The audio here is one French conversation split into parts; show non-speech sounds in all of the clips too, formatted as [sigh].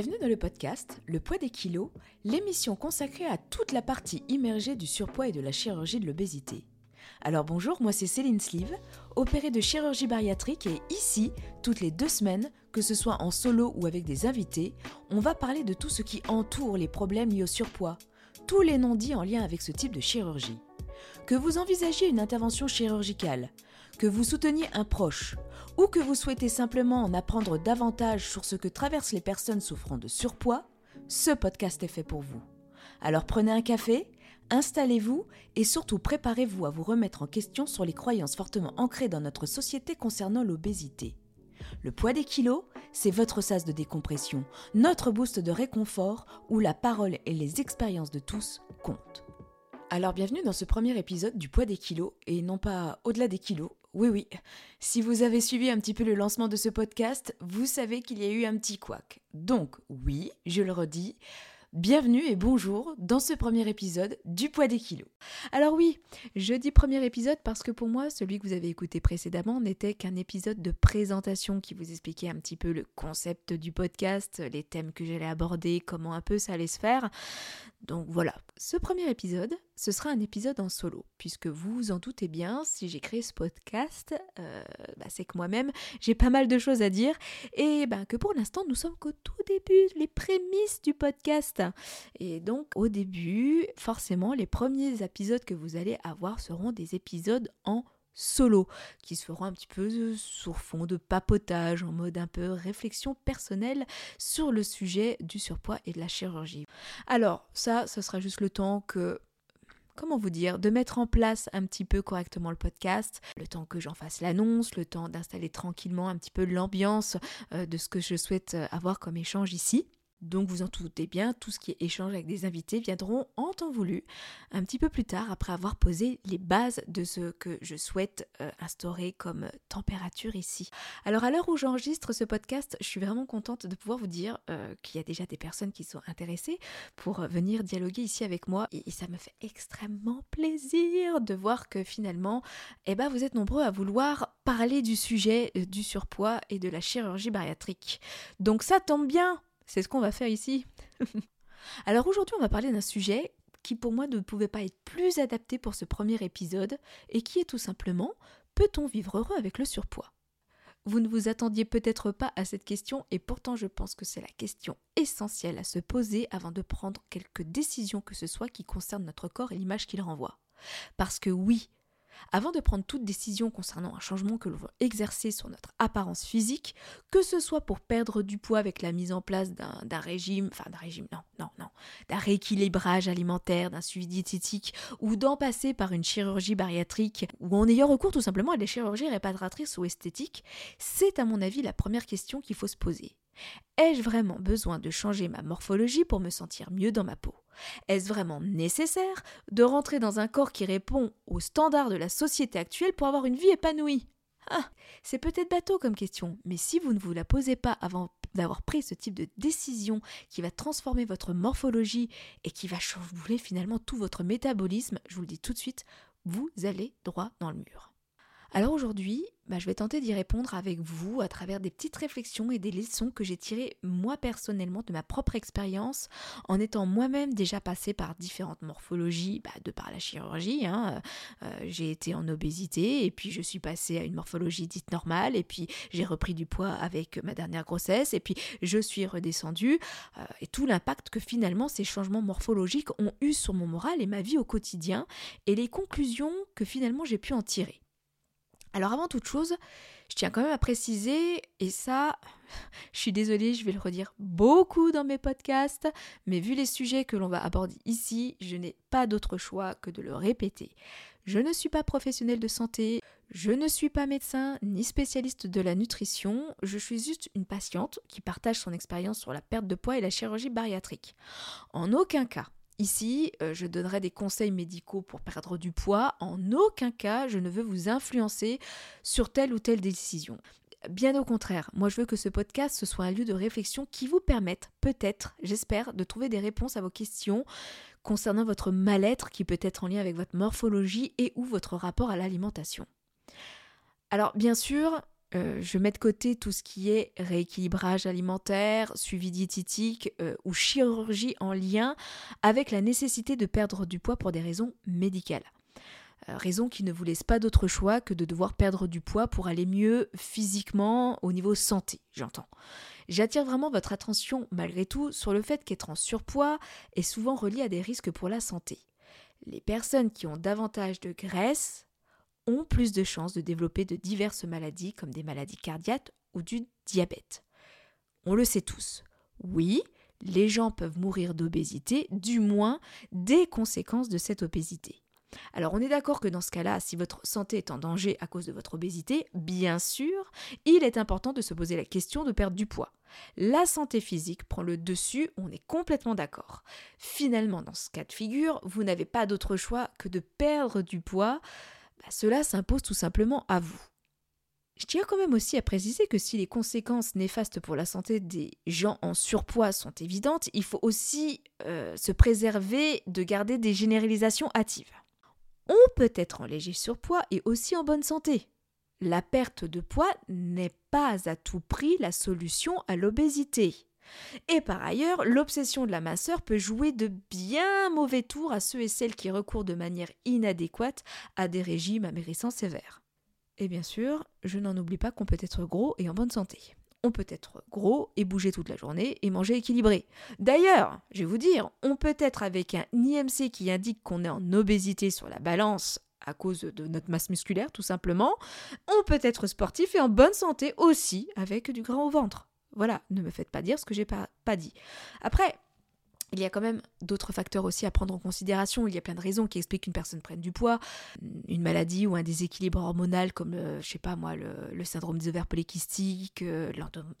Bienvenue dans le podcast Le poids des kilos, l'émission consacrée à toute la partie immergée du surpoids et de la chirurgie de l'obésité. Alors bonjour, moi c'est Céline Sleeve, opérée de chirurgie bariatrique et ici, toutes les deux semaines, que ce soit en solo ou avec des invités, on va parler de tout ce qui entoure les problèmes liés au surpoids, tous les non-dits en lien avec ce type de chirurgie. Que vous envisagiez une intervention chirurgicale, que vous souteniez un proche, ou que vous souhaitez simplement en apprendre davantage sur ce que traversent les personnes souffrant de surpoids, ce podcast est fait pour vous. Alors prenez un café, installez-vous et surtout préparez-vous à vous remettre en question sur les croyances fortement ancrées dans notre société concernant l'obésité. Le poids des kilos, c'est votre sas de décompression, notre boost de réconfort où la parole et les expériences de tous comptent. Alors bienvenue dans ce premier épisode du poids des kilos, et non pas au-delà des kilos. Oui oui, si vous avez suivi un petit peu le lancement de ce podcast, vous savez qu'il y a eu un petit couac. Donc oui, je le redis, Bienvenue et bonjour dans ce premier épisode du poids des kilos. Alors oui, je dis premier épisode parce que pour moi, celui que vous avez écouté précédemment n'était qu'un épisode de présentation qui vous expliquait un petit peu le concept du podcast, les thèmes que j'allais aborder, comment un peu ça allait se faire. Donc voilà, ce premier épisode, ce sera un épisode en solo, puisque vous vous en doutez bien, si j'ai créé ce podcast, euh, bah, c'est que moi-même, j'ai pas mal de choses à dire, et bah, que pour l'instant, nous sommes qu'au tout début, les prémices du podcast. Et donc, au début, forcément, les premiers épisodes que vous allez avoir seront des épisodes en solo, qui se feront un petit peu sur fond de papotage, en mode un peu réflexion personnelle sur le sujet du surpoids et de la chirurgie. Alors ça, ce sera juste le temps que comment vous dire, de mettre en place un petit peu correctement le podcast, le temps que j'en fasse l'annonce, le temps d'installer tranquillement un petit peu l'ambiance euh, de ce que je souhaite euh, avoir comme échange ici. Donc vous en doutez bien, tout ce qui est échange avec des invités viendront en temps voulu, un petit peu plus tard, après avoir posé les bases de ce que je souhaite euh, instaurer comme température ici. Alors à l'heure où j'enregistre ce podcast, je suis vraiment contente de pouvoir vous dire euh, qu'il y a déjà des personnes qui sont intéressées pour venir dialoguer ici avec moi et, ça me fait extrêmement plaisir de voir que finalement, eh ben, vous êtes nombreux à vouloir parler du sujet euh, du surpoids et de la chirurgie bariatrique. Donc ça tombe bien c'est ce qu'on va faire ici. [laughs] Alors aujourd'hui, on va parler d'un sujet qui pour moi ne pouvait pas être plus adapté pour ce premier épisode et qui est tout simplement peut-on vivre heureux avec le surpoids? Vous ne vous attendiez peut-être pas à cette question et pourtant je pense que c'est la question essentielle à se poser avant de prendre quelque décision que ce soit qui concerne notre corps et l'image qu'il renvoie. Parce que oui, avant de prendre toute décision concernant un changement que l'on veut exercer sur notre apparence physique, que ce soit pour perdre du poids avec la mise en place d'un régime, enfin d'un régime, non, non, non, d'un rééquilibrage alimentaire, d'un suivi diététique, ou d'en passer par une chirurgie bariatrique, ou en ayant recours tout simplement à des chirurgies réparatrices ou esthétiques, c'est à mon avis la première question qu'il faut se poser. Ai-je vraiment besoin de changer ma morphologie pour me sentir mieux dans ma peau? Est-ce vraiment nécessaire de rentrer dans un corps qui répond aux standards de la société actuelle pour avoir une vie épanouie? Ah, C'est peut-être bateau comme question, mais si vous ne vous la posez pas avant d'avoir pris ce type de décision qui va transformer votre morphologie et qui va chambouler finalement tout votre métabolisme, je vous le dis tout de suite, vous allez droit dans le mur. Alors aujourd'hui, bah, je vais tenter d'y répondre avec vous à travers des petites réflexions et des leçons que j'ai tirées moi personnellement de ma propre expérience en étant moi-même déjà passée par différentes morphologies, bah, de par la chirurgie. Hein. Euh, j'ai été en obésité et puis je suis passée à une morphologie dite normale et puis j'ai repris du poids avec ma dernière grossesse et puis je suis redescendue euh, et tout l'impact que finalement ces changements morphologiques ont eu sur mon moral et ma vie au quotidien et les conclusions que finalement j'ai pu en tirer. Alors avant toute chose, je tiens quand même à préciser, et ça, [laughs] je suis désolée, je vais le redire beaucoup dans mes podcasts, mais vu les sujets que l'on va aborder ici, je n'ai pas d'autre choix que de le répéter. Je ne suis pas professionnelle de santé, je ne suis pas médecin ni spécialiste de la nutrition, je suis juste une patiente qui partage son expérience sur la perte de poids et la chirurgie bariatrique. En aucun cas, Ici, euh, je donnerai des conseils médicaux pour perdre du poids. En aucun cas, je ne veux vous influencer sur telle ou telle décision. Bien au contraire, moi je veux que ce podcast ce soit un lieu de réflexion qui vous permette, peut-être, j'espère, de trouver des réponses à vos questions concernant votre mal-être qui peut être en lien avec votre morphologie et ou votre rapport à l'alimentation. Alors bien sûr, euh, je mets de côté tout ce qui est rééquilibrage alimentaire, suivi diététique euh, ou chirurgie en lien avec la nécessité de perdre du poids pour des raisons médicales. Euh, raison qui ne vous laisse pas d'autre choix que de devoir perdre du poids pour aller mieux physiquement au niveau santé, j'entends. J'attire vraiment votre attention malgré tout sur le fait qu'être en surpoids est souvent relié à des risques pour la santé. Les personnes qui ont davantage de graisse plus de chances de développer de diverses maladies comme des maladies cardiaques ou du diabète. On le sait tous. Oui, les gens peuvent mourir d'obésité, du moins des conséquences de cette obésité. Alors on est d'accord que dans ce cas-là, si votre santé est en danger à cause de votre obésité, bien sûr, il est important de se poser la question de perdre du poids. La santé physique prend le dessus, on est complètement d'accord. Finalement, dans ce cas de figure, vous n'avez pas d'autre choix que de perdre du poids, bah, cela s'impose tout simplement à vous. Je tiens quand même aussi à préciser que si les conséquences néfastes pour la santé des gens en surpoids sont évidentes, il faut aussi euh, se préserver de garder des généralisations hâtives. On peut être en léger surpoids et aussi en bonne santé. La perte de poids n'est pas à tout prix la solution à l'obésité. Et par ailleurs, l'obsession de la minceur peut jouer de bien mauvais tours à ceux et celles qui recourent de manière inadéquate à des régimes amérissants sévères. Et bien sûr, je n'en oublie pas qu'on peut être gros et en bonne santé. On peut être gros et bouger toute la journée et manger équilibré. D'ailleurs, je vais vous dire, on peut être avec un IMC qui indique qu'on est en obésité sur la balance à cause de notre masse musculaire tout simplement. On peut être sportif et en bonne santé aussi avec du gras au ventre. Voilà, ne me faites pas dire ce que j'ai pas, pas dit. Après, il y a quand même d'autres facteurs aussi à prendre en considération. Il y a plein de raisons qui expliquent qu'une personne prenne du poids, une maladie ou un déséquilibre hormonal comme, le, je sais pas moi, le, syndrome des ovaires polykystiques, euh,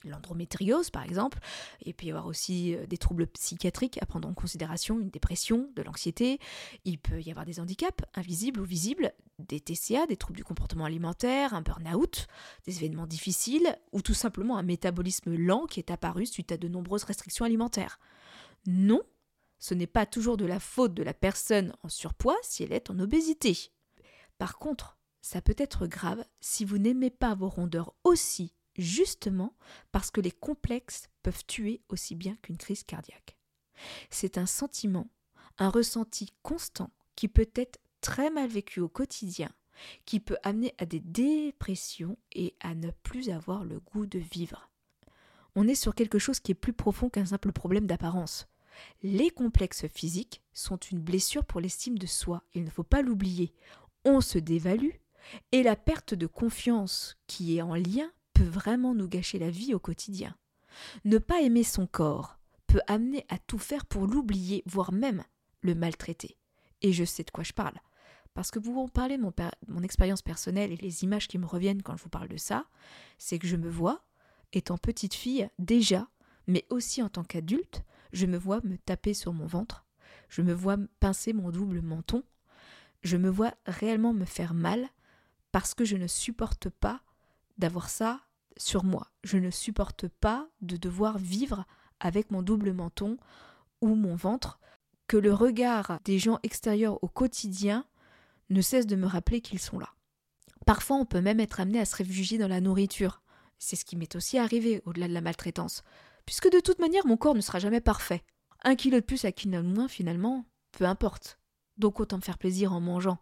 l'endométriose par exemple. Et puis y avoir aussi euh, des troubles psychiatriques à prendre en considération, une dépression, de l'anxiété. Il peut y avoir des handicaps invisibles ou visibles, des TCA, des troubles du comportement alimentaire, un burn-out, des événements difficiles ou tout simplement un métabolisme lent qui est apparu suite à de nombreuses restrictions alimentaires. Non, ce n'est pas toujours de la faute de la personne en surpoids si elle est en obésité. Par contre, ça peut être grave si vous n'aimez pas vos rondeurs aussi, justement parce que les complexes peuvent tuer aussi bien qu'une crise cardiaque. C'est un sentiment, un ressenti constant qui peut être très mal vécu au quotidien, qui peut amener à des dépressions et à ne plus avoir le goût de vivre on est sur quelque chose qui est plus profond qu'un simple problème d'apparence. Les complexes physiques sont une blessure pour l'estime de soi, il ne faut pas l'oublier. On se dévalue, et la perte de confiance qui est en lien peut vraiment nous gâcher la vie au quotidien. Ne pas aimer son corps peut amener à tout faire pour l'oublier, voire même le maltraiter. Et je sais de quoi je parle. Parce que vous parlez de mon expérience personnelle et les images qui me reviennent quand je vous parle de ça, c'est que je me vois, étant petite fille, déjà, mais aussi en tant qu'adulte, je me vois me taper sur mon ventre, je me vois pincer mon double menton, je me vois réellement me faire mal parce que je ne supporte pas d'avoir ça sur moi. Je ne supporte pas de devoir vivre avec mon double menton ou mon ventre, que le regard des gens extérieurs au quotidien ne cesse de me rappeler qu'ils sont là. Parfois, on peut même être amené à se réfugier dans la nourriture. C'est ce qui m'est aussi arrivé au-delà de la maltraitance, puisque de toute manière mon corps ne sera jamais parfait. Un kilo de plus à kilo de moins finalement, peu importe. Donc autant me faire plaisir en mangeant.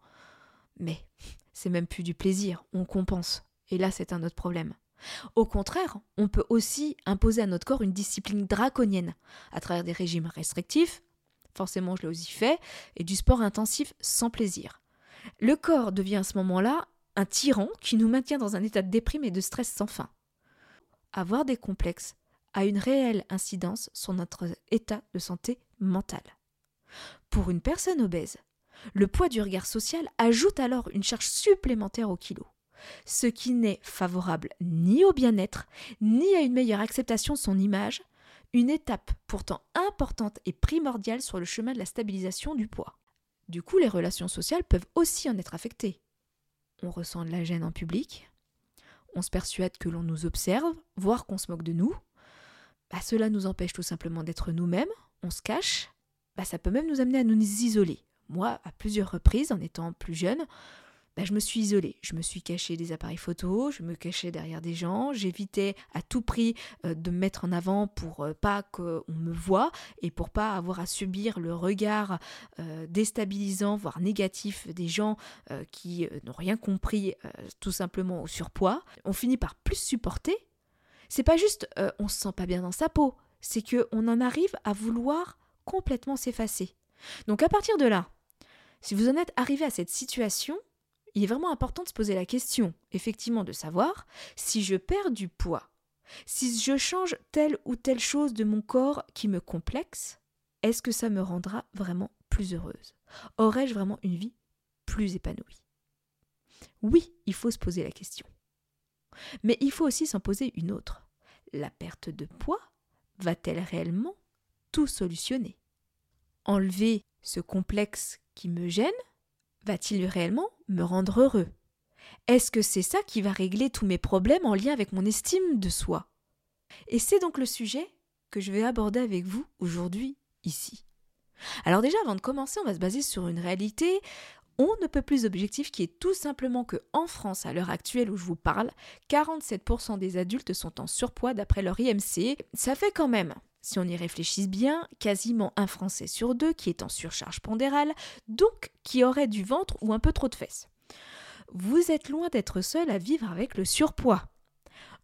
Mais c'est même plus du plaisir, on compense. Et là c'est un autre problème. Au contraire, on peut aussi imposer à notre corps une discipline draconienne, à travers des régimes restrictifs, forcément je l'ai aussi fait, et du sport intensif sans plaisir. Le corps devient à ce moment-là un tyran qui nous maintient dans un état de déprime et de stress sans fin avoir des complexes a une réelle incidence sur notre état de santé mentale. Pour une personne obèse, le poids du regard social ajoute alors une charge supplémentaire au kilo, ce qui n'est favorable ni au bien-être, ni à une meilleure acceptation de son image, une étape pourtant importante et primordiale sur le chemin de la stabilisation du poids. Du coup, les relations sociales peuvent aussi en être affectées. On ressent de la gêne en public, on se persuade que l'on nous observe, voire qu'on se moque de nous, bah, cela nous empêche tout simplement d'être nous-mêmes, on se cache, bah, ça peut même nous amener à nous isoler. Moi, à plusieurs reprises, en étant plus jeune, bah, je me suis isolée. Je me suis cachée des appareils photo, je me cachais derrière des gens, j'évitais à tout prix euh, de me mettre en avant pour euh, pas qu'on me voit et pour pas avoir à subir le regard euh, déstabilisant, voire négatif des gens qui n'ont rien compris tout simplement au surpoids. On finit par plus supporter. C'est pas juste on se sent pas bien dans sa peau, c'est que on en arrive à vouloir complètement s'effacer. Donc à partir de là, si vous en êtes arrivé à cette situation, il est vraiment important de se poser la question, effectivement, de savoir si je perds du poids, si je change telle ou telle chose de mon corps qui me complexe, est-ce que ça me rendra vraiment plus heureuse? Aurais-je vraiment une vie plus épanouie? Oui, il faut se poser la question. Mais il faut aussi s'en poser une autre. La perte de poids va-t-elle réellement tout solutionner? Enlever ce complexe qui me gêne va-t-il réellement me rendre heureux? Est-ce que c'est ça qui va régler tous mes problèmes en lien avec mon estime de soi? Et c'est donc le sujet que je vais aborder avec vous aujourd'hui ici. Alors déjà, avant de commencer, on va se baser sur une réalité on ne peut plus objectif qui est tout simplement que en France, à l'heure actuelle où je vous parle, 47% des adultes sont en surpoids d'après leur IMC. Ça fait quand même si on y réfléchisse bien, quasiment un Français sur deux qui est en surcharge pondérale, donc qui aurait du ventre ou un peu trop de fesses. Vous êtes loin d'être seul à vivre avec le surpoids.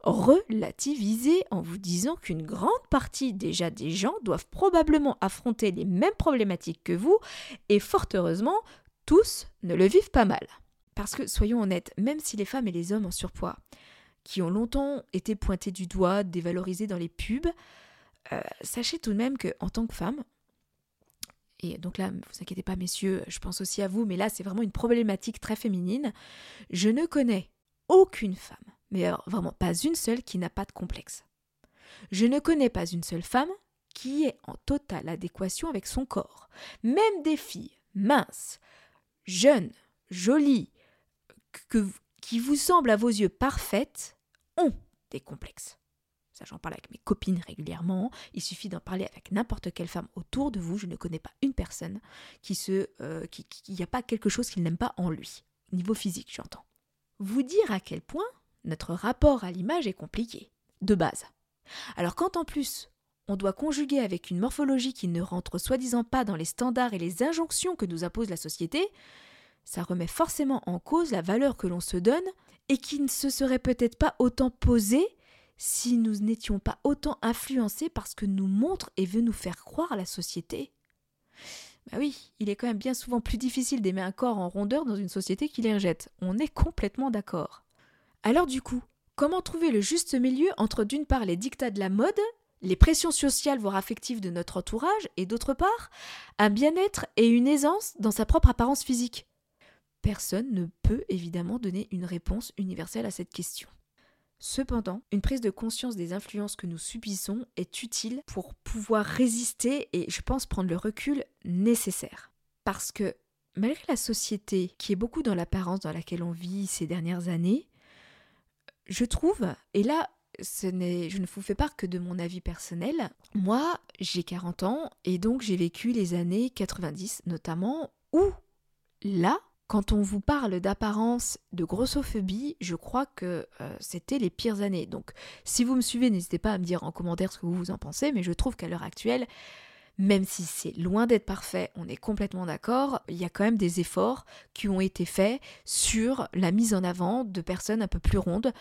Relativisez en vous disant qu'une grande partie déjà des gens doivent probablement affronter les mêmes problématiques que vous, et fort heureusement, tous ne le vivent pas mal. Parce que, soyons honnêtes, même si les femmes et les hommes en surpoids, qui ont longtemps été pointés du doigt, dévalorisés dans les pubs, euh, sachez tout de même que en tant que femme, et donc là, ne vous inquiétez pas, messieurs, je pense aussi à vous, mais là, c'est vraiment une problématique très féminine. Je ne connais aucune femme, mais vraiment pas une seule, qui n'a pas de complexe. Je ne connais pas une seule femme qui est en totale adéquation avec son corps. Même des filles minces, jeunes, jolies, qui vous semblent à vos yeux parfaites, ont des complexes. Ça, j'en parle avec mes copines régulièrement. Il suffit d'en parler avec n'importe quelle femme autour de vous. Je ne connais pas une personne qui se, euh, qui, n'y a pas quelque chose qu'il n'aime pas en lui, niveau physique, j'entends. Vous dire à quel point notre rapport à l'image est compliqué, de base. Alors quand en plus on doit conjuguer avec une morphologie qui ne rentre soi-disant pas dans les standards et les injonctions que nous impose la société, ça remet forcément en cause la valeur que l'on se donne et qui ne se serait peut-être pas autant posée si nous n'étions pas autant influencés par ce que nous montre et veut nous faire croire la société Bah oui, il est quand même bien souvent plus difficile d'aimer un corps en rondeur dans une société qui les rejette. On est complètement d'accord. Alors du coup, comment trouver le juste milieu entre d'une part les dictats de la mode, les pressions sociales voire affectives de notre entourage, et d'autre part, un bien-être et une aisance dans sa propre apparence physique Personne ne peut évidemment donner une réponse universelle à cette question. Cependant, une prise de conscience des influences que nous subissons est utile pour pouvoir résister et, je pense, prendre le recul nécessaire. Parce que, malgré la société qui est beaucoup dans l'apparence dans laquelle on vit ces dernières années, je trouve, et là, je ne vous fais part que de mon avis personnel. Moi, j'ai 40 ans et donc j'ai vécu les années 90 notamment où là, quand on vous parle d'apparence, de grossophobie, je crois que euh, c'était les pires années. Donc si vous me suivez, n'hésitez pas à me dire en commentaire ce que vous en pensez, mais je trouve qu'à l'heure actuelle, même si c'est loin d'être parfait, on est complètement d'accord, il y a quand même des efforts qui ont été faits sur la mise en avant de personnes un peu plus rondes,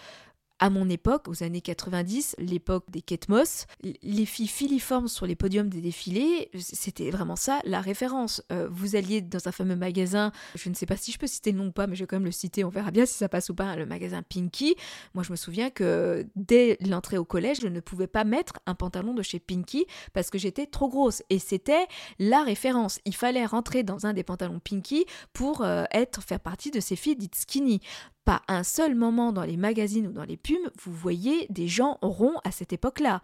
à mon époque, aux années 90, l'époque des Kate Moss, les filles filiformes sur les podiums des défilés, c'était vraiment ça la référence. Euh, vous alliez dans un fameux magasin, je ne sais pas si je peux citer le nom ou pas, mais je vais quand même le citer, on verra bien si ça passe ou pas, hein, le magasin Pinky. Moi, je me souviens que dès l'entrée au collège, je ne pouvais pas mettre un pantalon de chez Pinky parce que j'étais trop grosse. Et c'était la référence. Il fallait rentrer dans un des pantalons Pinky pour euh, être, faire partie de ces filles dites skinny. Pas un seul moment dans les magazines ou dans les pubs, vous voyez des gens ronds à cette époque-là.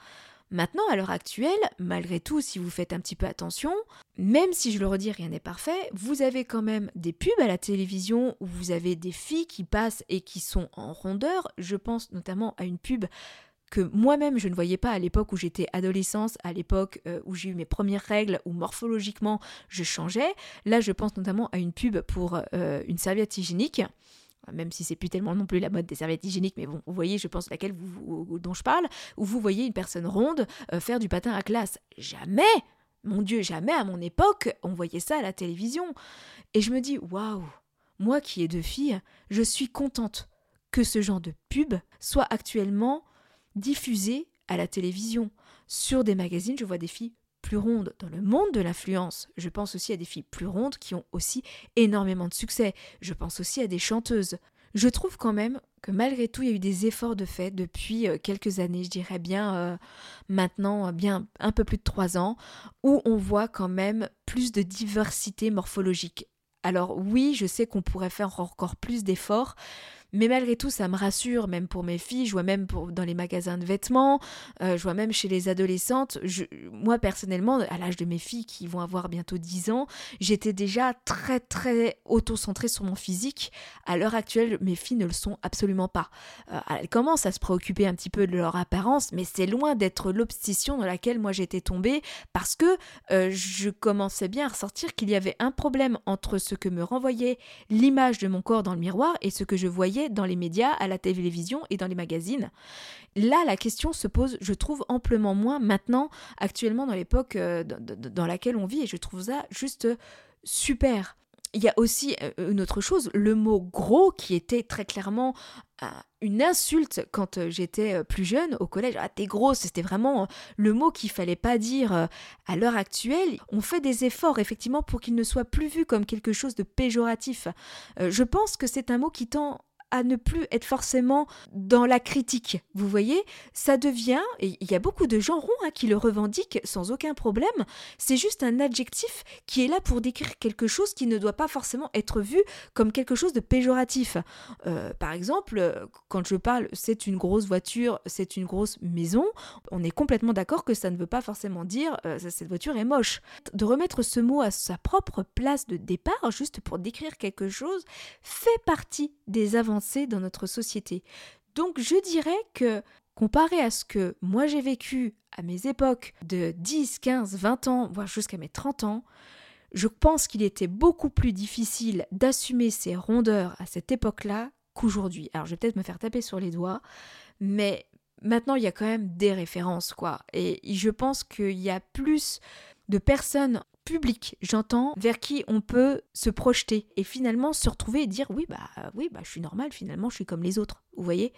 Maintenant, à l'heure actuelle, malgré tout, si vous faites un petit peu attention, même si je le redis, rien n'est parfait, vous avez quand même des pubs à la télévision où vous avez des filles qui passent et qui sont en rondeur. Je pense notamment à une pub que moi-même je ne voyais pas à l'époque où j'étais adolescente, à l'époque euh, où j'ai eu mes premières règles, où morphologiquement je changeais. Là, je pense notamment à une pub pour euh, une serviette hygiénique même si c'est plus tellement non plus la mode des serviettes hygiéniques, mais bon, vous voyez, je pense laquelle vous, dont je parle, où vous voyez une personne ronde euh, faire du patin à classe. Jamais, mon Dieu, jamais à mon époque, on voyait ça à la télévision. Et je me dis, waouh, moi qui ai deux filles, je suis contente que ce genre de pub soit actuellement diffusé à la télévision. Sur des magazines, je vois des filles plus rondes dans le monde de l'influence. Je pense aussi à des filles plus rondes qui ont aussi énormément de succès. Je pense aussi à des chanteuses. Je trouve quand même que malgré tout, il y a eu des efforts de fait depuis euh, quelques années, je dirais bien euh, maintenant, bien un peu plus de trois ans, où on voit quand même plus de diversité morphologique. Alors oui, je sais qu'on pourrait faire encore plus d'efforts, mais malgré tout, ça me rassure, même pour mes filles. Je vois même dans les magasins de vêtements, euh, je vois même chez les adolescentes. Moi, personnellement, à l'âge de mes filles qui vont avoir bientôt 10 ans, j'étais déjà très, très auto-centrée sur mon physique. À l'heure actuelle, mes filles ne le sont absolument pas. Euh, elles commencent à se préoccuper un petit peu de leur apparence, mais c'est loin d'être l'obsession dans laquelle moi j'étais tombée parce que euh, je commençais bien à ressortir qu'il y avait un problème entre ce que me renvoyait l'image de mon corps dans le miroir et ce que je voyais dans les médias, à la télévision et dans les magazines. Là, la question se pose, je trouve, amplement moins maintenant, actuellement, dans l'époque euh, dans laquelle on vit, et je trouve ça juste super. Il y a aussi euh, une autre chose, le mot gros qui était très clairement euh, une insulte quand j'étais plus jeune au collège. Ah, t'es grosse, c'était vraiment le mot qu'il fallait pas dire à l'heure actuelle. On fait des efforts effectivement pour qu'il ne soit plus vu comme quelque chose de péjoratif. Je pense que c'est un mot qui tend à ne plus être forcément dans la critique. Vous voyez, ça devient, et il y a beaucoup de gens ronds hein, qui le revendiquent sans aucun problème, c'est juste un adjectif qui est là pour décrire quelque chose qui ne doit pas forcément être vu comme quelque chose de péjoratif. Euh, par exemple, quand je parle c'est une grosse voiture, c'est une grosse maison, on est complètement d'accord que ça ne veut pas forcément dire euh, cette voiture est moche. De remettre ce mot à sa propre place de départ, juste pour décrire quelque chose, fait partie des avantages dans notre société. Donc je dirais que comparé à ce que moi j'ai vécu à mes époques de 10, 15, 20 ans, voire jusqu'à mes 30 ans, je pense qu'il était beaucoup plus difficile d'assumer ces rondeurs à cette époque-là qu'aujourd'hui. Alors je vais peut-être me faire taper sur les doigts, mais maintenant il y a quand même des références, quoi. Et je pense qu'il y a plus de personnes public, j'entends, vers qui on peut se projeter et finalement se retrouver et dire oui bah oui bah je suis normal finalement je suis comme les autres, vous voyez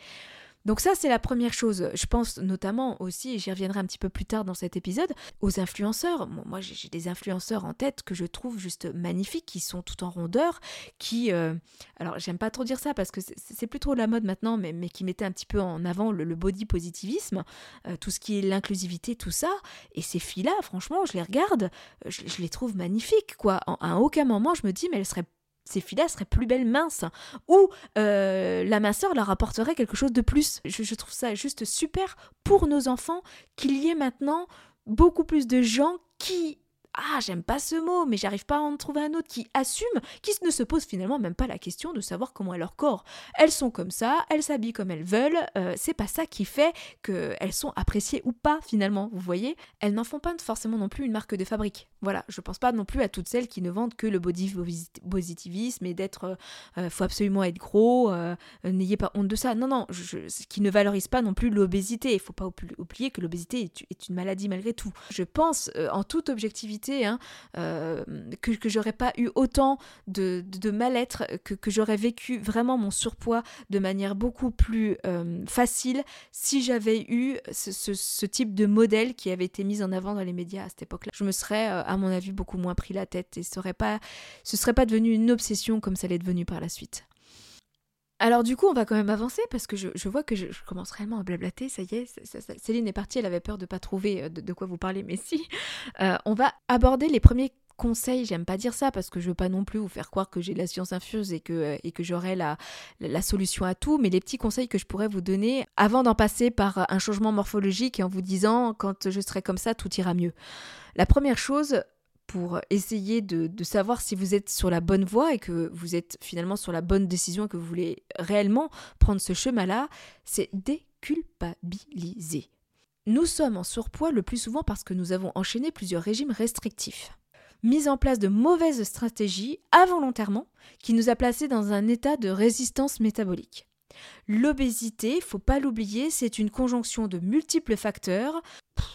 donc ça, c'est la première chose. Je pense notamment aussi, et j'y reviendrai un petit peu plus tard dans cet épisode, aux influenceurs. Moi, j'ai des influenceurs en tête que je trouve juste magnifiques, qui sont tout en rondeur, qui... Euh, alors, j'aime pas trop dire ça parce que c'est plus trop la mode maintenant, mais, mais qui mettaient un petit peu en avant le, body positivisme, euh, tout ce qui est l'inclusivité, tout ça. Et ces filles-là, franchement, je les regarde, je, les trouve magnifiques, quoi. à aucun moment, je me dis, mais elles seraient ces filles-là seraient plus belles minces, ou euh, la minceur leur apporterait quelque chose de plus. Je, trouve ça juste super pour nos enfants qu'il y ait maintenant beaucoup plus de gens qui ah, j'aime pas ce mot, mais j'arrive pas à en trouver un autre qui assume, qui ne se pose finalement même pas la question de savoir comment est leur corps. Elles sont comme ça, elles s'habillent comme elles veulent, euh, c'est pas ça qui fait qu'elles sont appréciées ou pas finalement, vous voyez Elles n'en font pas forcément non plus une marque de fabrique. Voilà, je pense pas non plus à toutes celles qui ne vendent que le body positivisme et d'être, euh, euh, faut absolument être gros, n'ayez pas honte de ça. Non, non, je, qui ne valorise pas non plus l'obésité. Il faut pas oublier que l'obésité est, une maladie malgré tout. Je pense en toute objectivité Hein, euh, que, j'aurais pas eu autant de, de, mal-être, que, que j'aurais vécu vraiment mon surpoids de manière beaucoup plus euh, facile si j'avais eu ce, type de modèle qui avait été mis en avant dans les médias à cette époque-là. Je me serais, euh, à mon avis, beaucoup moins pris la tête et ce serait pas, ce serait pas devenu une obsession comme ça l'est devenu par la suite. Alors du coup, on va quand même avancer parce que je, vois que je, commence réellement à blablater, ça y est, Céline est partie, elle avait peur de pas trouver euh, de, quoi vous parler, mais si. Euh, on va aborder les premiers conseils, j'aime pas dire ça parce que je veux pas non plus vous faire croire que j'ai la science infuse et que, euh, et que j'aurai la, la solution à tout, mais les petits conseils que je pourrais vous donner avant d'en passer par un changement morphologique et en vous disant quand je serai comme ça, tout ira mieux. La première chose, pour essayer de, savoir si vous êtes sur la bonne voie et que vous êtes finalement sur la bonne décision et que vous voulez réellement prendre ce chemin-là, c'est dès culpabiliser. Nous sommes en surpoids le plus souvent parce que nous avons enchaîné plusieurs régimes restrictifs. Mise en place de mauvaises stratégies involontairement qui nous a placés dans un état de résistance métabolique. L'obésité, faut pas l'oublier, c'est une conjonction de multiples facteurs,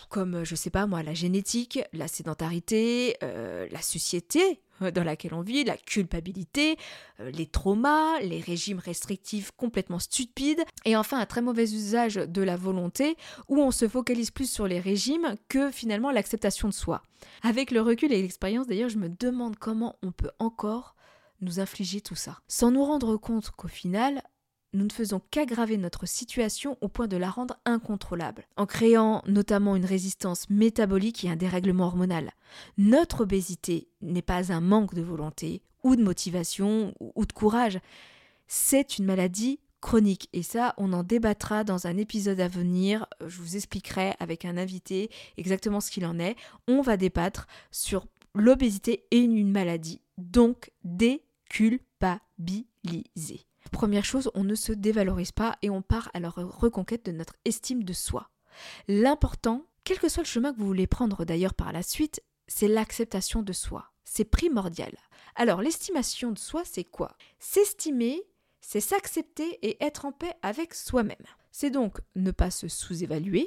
comme je sais pas moi, la génétique, la sédentarité, euh, la société euh, dans laquelle on vit, la culpabilité, euh, les traumas, les régimes restrictifs complètement stupides, et enfin un très mauvais usage de la volonté, où on se focalise plus sur les régimes que finalement l'acceptation de soi. Avec le recul et l'expérience d'ailleurs, je me demande comment on peut encore nous infliger tout ça, sans nous rendre compte qu'au final, nous ne faisons qu'aggraver notre situation au point de la rendre incontrôlable, en créant notamment une résistance métabolique et un dérèglement hormonal. Notre obésité n'est pas un manque de volonté, ou de motivation, ou de courage, c'est une maladie chronique. Et ça, on en débattra dans un épisode à venir. Je vous expliquerai avec un invité exactement ce qu'il en est. On va débattre sur l'obésité et une maladie, donc déculpabiliser. Première chose, on ne se dévalorise pas et on part à la reconquête de notre estime de soi. L'important, quel que soit le chemin que vous voulez prendre d'ailleurs par la suite, c'est l'acceptation de soi. C'est primordial. Alors, l'estimation de soi, c'est quoi? S'estimer, c'est s'accepter et être en paix avec soi-même. C'est donc ne pas se sous-évaluer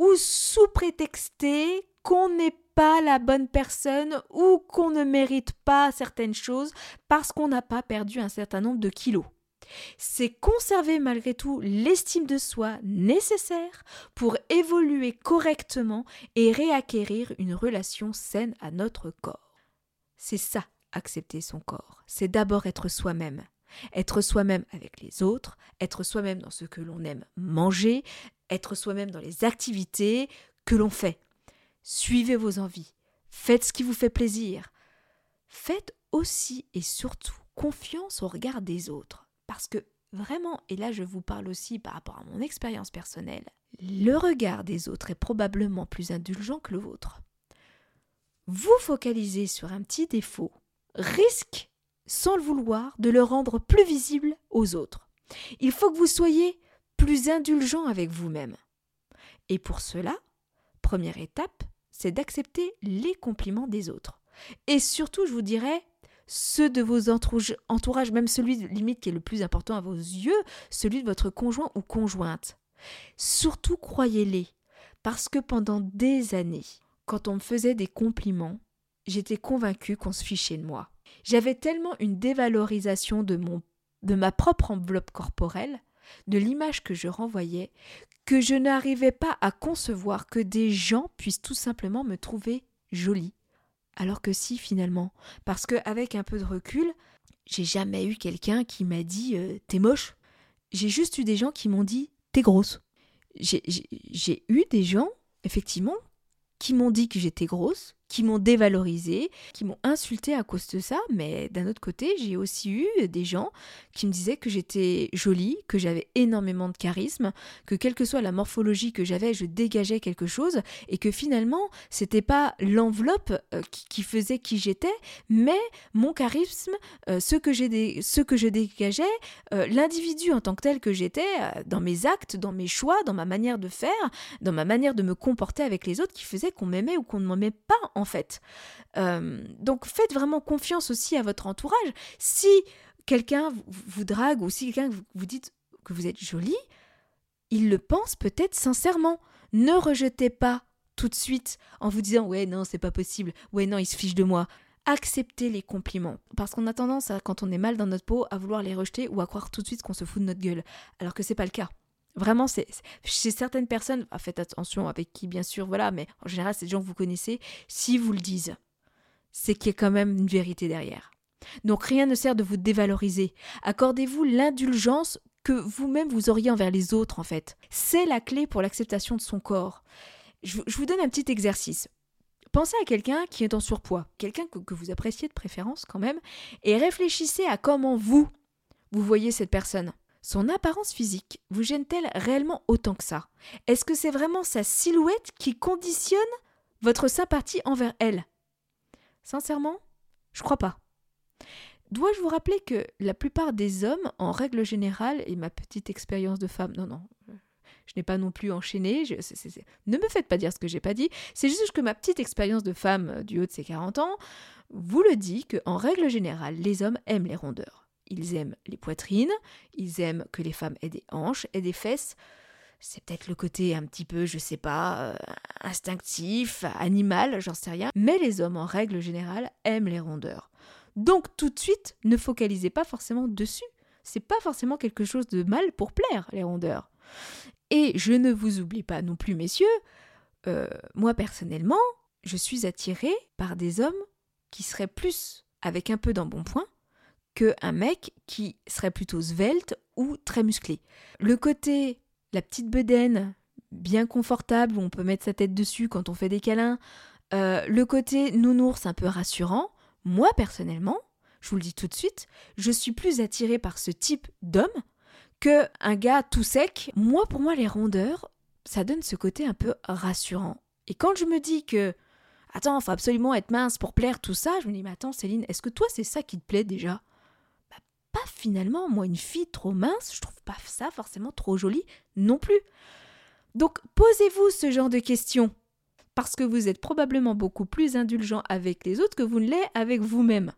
ou sous-prétexter qu'on n'est pas la bonne personne ou qu'on ne mérite pas certaines choses parce qu'on n'a pas perdu un certain nombre de kilos c'est conserver malgré tout l'estime de soi nécessaire pour évoluer correctement et réacquérir une relation saine à notre corps. C'est ça, accepter son corps. C'est d'abord être soi-même. Être soi-même avec les autres, être soi-même dans ce que l'on aime manger, être soi-même dans les activités que l'on fait. Suivez vos envies, faites ce qui vous fait plaisir. Faites aussi et surtout confiance au regard des autres. Parce que vraiment, et là je vous parle aussi par rapport à mon expérience personnelle, le regard des autres est probablement plus indulgent que le vôtre. Vous focaliser sur un petit défaut risque, sans le vouloir, de le rendre plus visible aux autres. Il faut que vous soyez plus indulgent avec vous-même. Et pour cela, première étape, c'est d'accepter les compliments des autres. Et surtout, je vous dirais, ceux de vos entourages, même celui limite qui est le plus important à vos yeux, celui de votre conjoint ou conjointe. Surtout croyez-les, parce que pendant des années, quand on me faisait des compliments, j'étais convaincue qu'on se fichait de moi. J'avais tellement une dévalorisation de mon de ma propre enveloppe corporelle, de l'image que je renvoyais, que je n'arrivais pas à concevoir que des gens puissent tout simplement me trouver jolie, alors que si, finalement. Parce qu'avec un peu de recul, j'ai jamais eu quelqu'un qui m'a dit euh, T'es moche. J'ai juste eu des gens qui m'ont dit T'es grosse. J'ai eu des gens, effectivement, qui m'ont dit que j'étais grosse, qui m'ont dévalorisé, qui m'ont insulté à cause de ça, mais d'un autre côté, j'ai aussi eu des gens qui me disaient que j'étais jolie, que j'avais énormément de charisme, que quelle que soit la morphologie que j'avais, je dégageais quelque chose et que finalement, c'était pas l'enveloppe euh, qui, faisait qui j'étais, mais mon charisme, euh, ce que j'ai ce que je dégageais, euh, l'individu en tant que tel que j'étais dans mes actes, dans mes choix, dans ma manière de faire, dans ma manière de me comporter avec les autres qui faisait qu'on m'aimait ou qu'on ne m'aimait pas Euh, donc faites vraiment confiance aussi à votre entourage. Si quelqu'un vous drague ou si quelqu'un vous dites que vous êtes jolie, il le pense peut-être sincèrement. Ne rejetez pas tout de suite en vous disant ouais non c'est pas possible, ouais non il se fiche de moi. Acceptez les compliments parce qu'on a tendance quand on est mal dans notre peau à vouloir les rejeter ou à croire tout de suite qu'on se fout de notre gueule alors que c'est pas le cas. Vraiment, c'est chez certaines personnes, ah, faites attention avec qui bien sûr, voilà, mais en général, c'est des gens que vous connaissez, si vous le disent, c'est qu'il y a quand même une vérité derrière. Donc rien ne sert de vous dévaloriser. Accordez-vous l'indulgence que vous-même vous auriez envers les autres, en fait. C'est la clé pour l'acceptation de son corps. Je, vous donne un petit exercice. Pensez à quelqu'un qui est en surpoids, quelqu'un que vous appréciez de préférence quand même, et réfléchissez à comment vous, vous voyez cette personne. Son apparence physique vous gêne-t-elle réellement autant que ça? Est-ce que c'est vraiment sa silhouette qui conditionne votre sympathie envers elle? Sincèrement, je crois pas. Dois-je vous rappeler que la plupart des hommes, en règle générale, et ma petite expérience de femme, non, non, Je n'ai pas non plus enchaîné. Ne me faites pas dire ce que j'ai pas dit. C'est juste que ma petite expérience de femme du haut de ses 40 ans vous le dit qu'en règle générale, les hommes aiment les rondeurs. Ils aiment les poitrines, ils aiment que les femmes aient des hanches et des fesses. C'est peut-être le côté un petit peu, je sais pas, euh, instinctif, animal, j'en sais rien. Mais les hommes, en règle générale, aiment les rondeurs. Donc tout de suite, ne focalisez pas forcément dessus. C'est pas forcément quelque chose de mal pour plaire, les rondeurs. Et je ne vous oublie pas non plus, messieurs, euh, moi personnellement, je suis attirée par des hommes qui seraient plus avec un peu d'embonpoint qu'un mec qui serait plutôt svelte ou très musclé. Le côté, la petite bedaine, bien confortable, où on peut mettre sa tête dessus quand on fait des câlins, euh, le côté nounours un peu rassurant, moi personnellement, je vous le dis tout de suite, je suis plus attirée par ce type d'homme que un gars tout sec. Moi, pour moi, les rondeurs, ça donne ce côté un peu rassurant. Et quand je me dis que attends, faut absolument être mince pour plaire, tout ça, je me dis mais attends Céline, est-ce que toi c'est ça qui te plaît déjà? Pas finalement, moi une fille trop mince, je trouve pas ça forcément trop joli non plus. Donc posez-vous ce genre de questions parce que vous êtes probablement beaucoup plus indulgent avec les autres que vous ne l'êtes avec vous-même.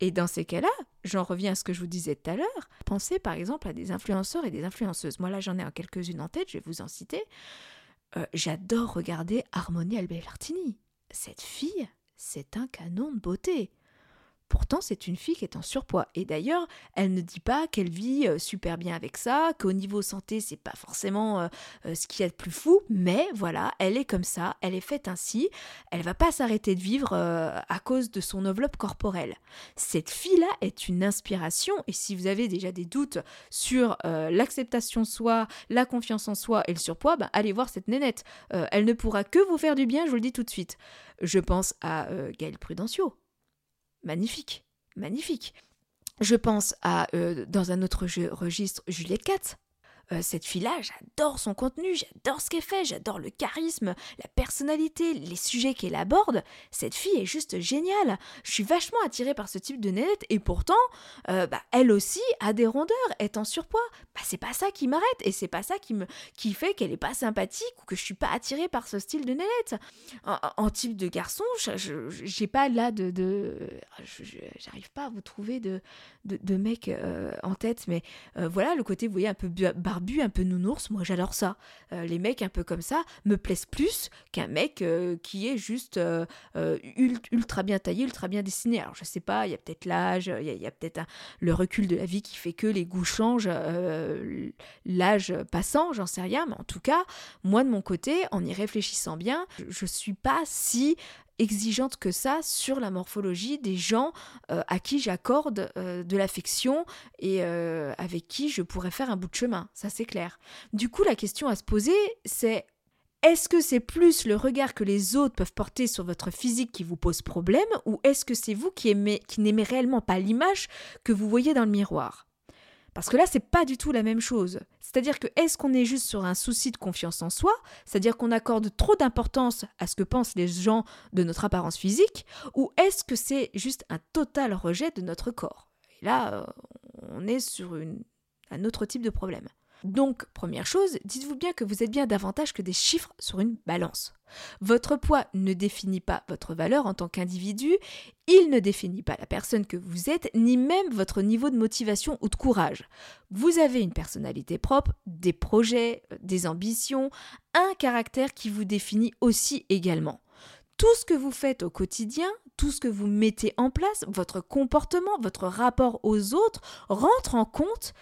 Et dans ces cas-là, j'en reviens à ce que je vous disais tout à l'heure, pensez par exemple à des influenceurs et des influenceuses. Moi là j'en ai quelques-unes en tête, je vais vous en citer. Euh, j'adore regarder Harmonie Albertini. Cette fille, c'est un canon de beauté. Pourtant, c'est une fille qui est en surpoids. Et d'ailleurs, elle ne dit pas qu'elle vit euh, super bien avec ça, qu'au niveau santé, c'est pas forcément euh, euh, ce qu'il y a de plus fou. Mais voilà, elle est comme ça, elle est faite ainsi. Elle va pas s'arrêter de vivre à cause de son enveloppe corporelle. Cette fille-là est une inspiration. Et si vous avez déjà des doutes sur l'acceptation de soi, la confiance en soi et le surpoids, bah, allez voir cette nénette. elle ne pourra que vous faire du bien, je vous le dis tout de suite. Je pense à Gaëlle Prudencio magnifique, magnifique. Je pense à, euh, dans un autre registre, Juliette Katz, euh, cette fille-là, j'adore son contenu, j'adore ce qu'elle fait, j'adore le charisme, la personnalité, les sujets qu'elle aborde. Cette fille est juste géniale. Je suis vachement attirée par ce type de nénette et pourtant, euh, bah, elle aussi a des rondeurs, est en surpoids. Bah, c'est pas ça qui m'arrête et c'est pas ça qui me qui fait qu'elle est pas sympathique ou que je suis pas attirée par ce style de nénette. En, type de garçon, j'ai pas là de, j'arrive pas à vous trouver de de, de mec euh, en tête, mais voilà le côté, vous voyez, un peu un peu nounours, moi j'adore ça. Euh, les mecs un peu comme ça me plaisent plus qu'un mec euh, qui est juste euh, ultra bien taillé, ultra bien dessiné. Alors je sais pas, il y a peut-être l'âge, il y a, peut-être le recul de la vie qui fait que les goûts changent, l'âge passant, j'en sais rien, mais en tout cas, moi de mon côté, en y réfléchissant bien, je, ne suis pas si exigeante que ça sur la morphologie des gens euh, à qui j'accorde euh, de l'affection et euh, avec qui je pourrais faire un bout de chemin, ça c'est clair. Du coup, la question à se poser, c'est est-ce que c'est plus le regard que les autres peuvent porter sur votre physique qui vous pose problème ou est-ce que c'est vous qui, qui n'aimez réellement pas l'image que vous voyez dans le miroir? Parce que là, c'est pas du tout la même chose. C'est-à-dire que est-ce qu'on est juste sur un souci de confiance en soi, c'est-à-dire qu'on accorde trop d'importance à ce que pensent les gens de notre apparence physique, ou est-ce que c'est juste un total rejet de notre corps? Et là, euh, on est sur un autre type de problème. Donc, première chose, dites-vous bien que vous êtes bien davantage que des chiffres sur une balance. Votre poids ne définit pas votre valeur en tant qu'individu, il ne définit pas la personne que vous êtes, ni même votre niveau de motivation ou de courage. Vous avez une personnalité propre, des projets, des ambitions, un caractère qui vous définit aussi également. Tout ce que vous faites au quotidien, tout ce que vous mettez en place, votre comportement, votre rapport aux autres rentre en compte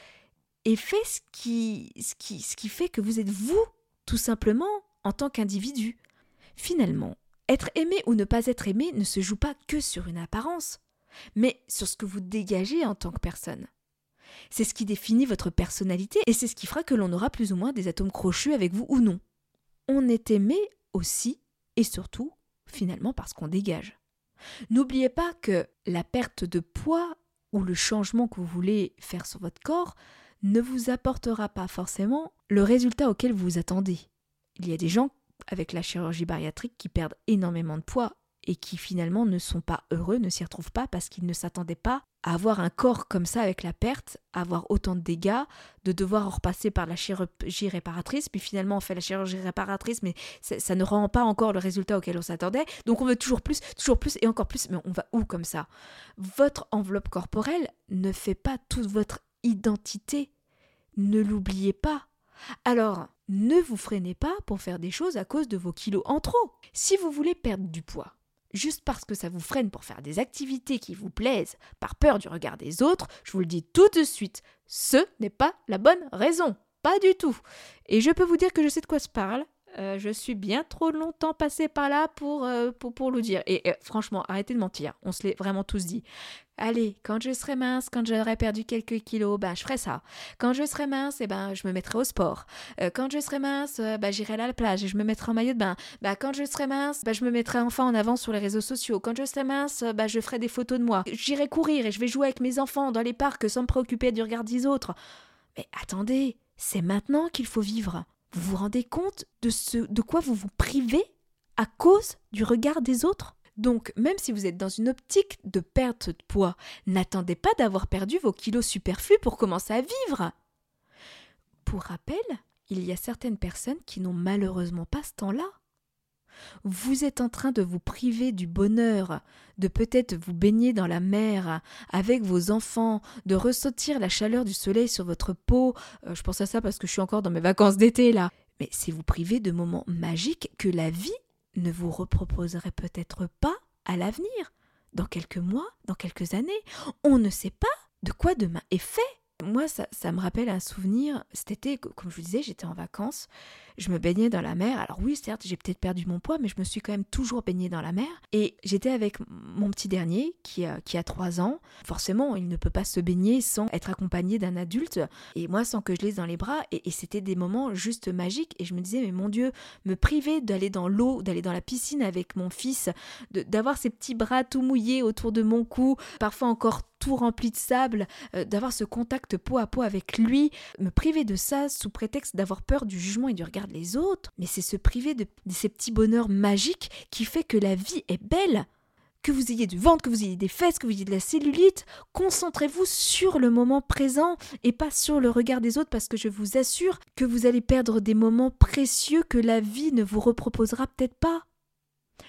et fait ce qui, ce qui, ce qui fait que vous êtes vous, tout simplement, en tant qu'individu. Finalement, être aimé ou ne pas être aimé ne se joue pas que sur une apparence, mais sur ce que vous dégagez en tant que personne. C'est ce qui définit votre personnalité et c'est ce qui fera que l'on aura plus ou moins des atomes crochus avec vous ou non. On est aimé aussi et surtout, finalement, parce qu'on dégage. N'oubliez pas que la perte de poids ou le changement que vous voulez faire sur votre corps ne vous apportera pas forcément le résultat auquel vous vous attendez. Il y a des gens avec la chirurgie bariatrique qui perdent énormément de poids et qui finalement ne sont pas heureux, ne s'y retrouvent pas parce qu'ils ne s'attendaient pas à avoir un corps comme ça avec la perte, à avoir autant de dégâts, de devoir repasser par la chirurgie réparatrice, puis finalement on fait la chirurgie réparatrice, mais ça ne rend pas encore le résultat auquel on s'attendait, donc on veut toujours plus, toujours plus et encore plus, mais on va où comme ça? Votre enveloppe corporelle ne fait pas toute votre identité, ne l'oubliez pas. Alors, ne vous freinez pas pour faire des choses à cause de vos kilos en trop. Si vous voulez perdre du poids, juste parce que ça vous freine pour faire des activités qui vous plaisent, par peur du regard des autres, je vous le dis tout de suite, ce n'est pas la bonne raison. Pas du tout. Et je peux vous dire que je sais de quoi je parle. Euh, je suis bien trop longtemps passé par là pour, euh, pour, pour, le dire. Et, franchement, arrêtez de mentir. On se l'est vraiment tous dit. Allez, quand je serai mince, quand j'aurai perdu quelques kilos, ben je ferai ça. Quand je serai mince, eh ben je me mettrai au sport. Euh, quand je serai mince, ben, j'irai à la plage et je me mettrai en maillot de bain. Ben, quand je serai mince, ben, je me mettrai enfin en avant sur les réseaux sociaux. Quand je serai mince, ben, je ferai des photos de moi. J'irai courir et je vais jouer avec mes enfants dans les parcs sans me préoccuper du regard des autres. Mais attendez, c'est maintenant qu'il faut vivre. Vous vous rendez compte de ce de quoi vous vous privez à cause du regard des autres? Donc, même si vous êtes dans une optique de perte de poids, n'attendez pas d'avoir perdu vos kilos superflus pour commencer à vivre. Pour rappel, il y a certaines personnes qui n'ont malheureusement pas ce temps-là. Vous êtes en train de vous priver du bonheur, de peut-être vous baigner dans la mer avec vos enfants, de ressentir la chaleur du soleil sur votre peau. Euh, je pense à ça parce que je suis encore dans mes vacances d'été là. Mais c'est vous priver de moments magiques que la vie ne vous reproposerait peut-être pas à l'avenir, dans quelques mois, dans quelques années. On ne sait pas de quoi demain est fait. Moi, ça, ça me rappelle un souvenir. Cet été, comme je vous disais, j'étais en vacances je me baignais dans la mer. Alors oui, certes, j'ai peut-être perdu mon poids, mais je me suis quand même toujours baignée dans la mer. Et j'étais avec mon petit dernier qui a, qui a 3 ans. Forcément, il ne peut pas se baigner sans être accompagné d'un adulte. Et moi, sans que je laisse dans les bras. Et, c'était des moments juste magiques. Et je me disais, mais mon Dieu, me priver d'aller dans l'eau, d'aller dans la piscine avec mon fils, d'avoir ses petits bras tout mouillés autour de mon cou, parfois encore tout rempli de sable, euh, d'avoir ce contact peau à peau avec lui, me priver de ça sous prétexte d'avoir peur du jugement et du regard les autres, mais c'est se priver de, ces petits bonheurs magiques qui fait que la vie est belle. Que vous ayez du ventre, que vous ayez des fesses, que vous ayez de la cellulite, concentrez-vous sur le moment présent et pas sur le regard des autres parce que je vous assure que vous allez perdre des moments précieux que la vie ne vous reproposera peut-être pas.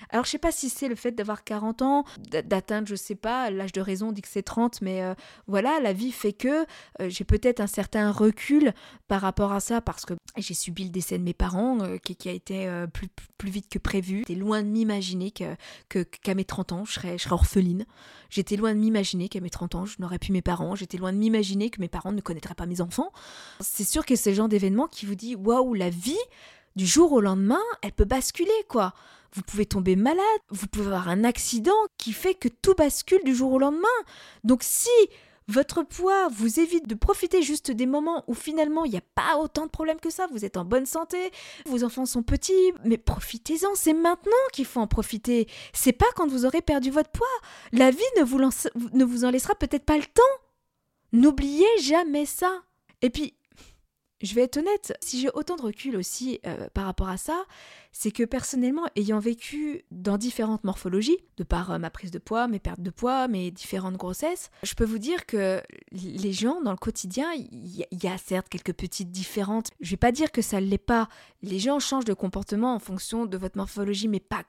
Alors, je sais pas si c'est le fait d'avoir 40 ans, d'atteindre, je sais pas, l'âge de raison, on dit que c'est 30, mais euh, voilà, la vie fait que euh, j'ai peut-être un certain recul par rapport à ça parce que j'ai subi le décès de mes parents euh, qui, a été plus, plus, vite que prévu. J'étais loin de m'imaginer qu'à que, qu'à mes 30 ans, je serais, je serais orpheline. J'étais loin de m'imaginer qu'à mes 30 ans, je n'aurais plus mes parents. J'étais loin de m'imaginer que mes parents ne connaîtraient pas mes enfants. C'est sûr que c'est le genre d'événement qui vous dit waouh, la vie, du jour au lendemain, elle peut basculer, quoi. Vous pouvez tomber malade, vous pouvez avoir un accident qui fait que tout bascule du jour au lendemain. Donc si votre poids vous évite de profiter juste des moments où finalement il n'y a pas autant de problèmes que ça, vous êtes en bonne santé, vos enfants sont petits, mais profitez-en, c'est maintenant qu'il faut en profiter. C'est pas quand vous aurez perdu votre poids. La vie ne vous, ne vous en laissera peut-être pas le temps. N'oubliez jamais ça. Et puis, je vais être honnête, si j'ai autant de recul aussi euh, par rapport à ça, c'est que personnellement, ayant vécu dans différentes morphologies, de par euh, ma prise de poids, mes pertes de poids, mes différentes grossesses, je peux vous dire que les gens dans le quotidien, il y, a certes quelques petites différentes. Je vais pas dire que ça ne l'est pas. Les gens changent de comportement en fonction de votre morphologie, mais pas,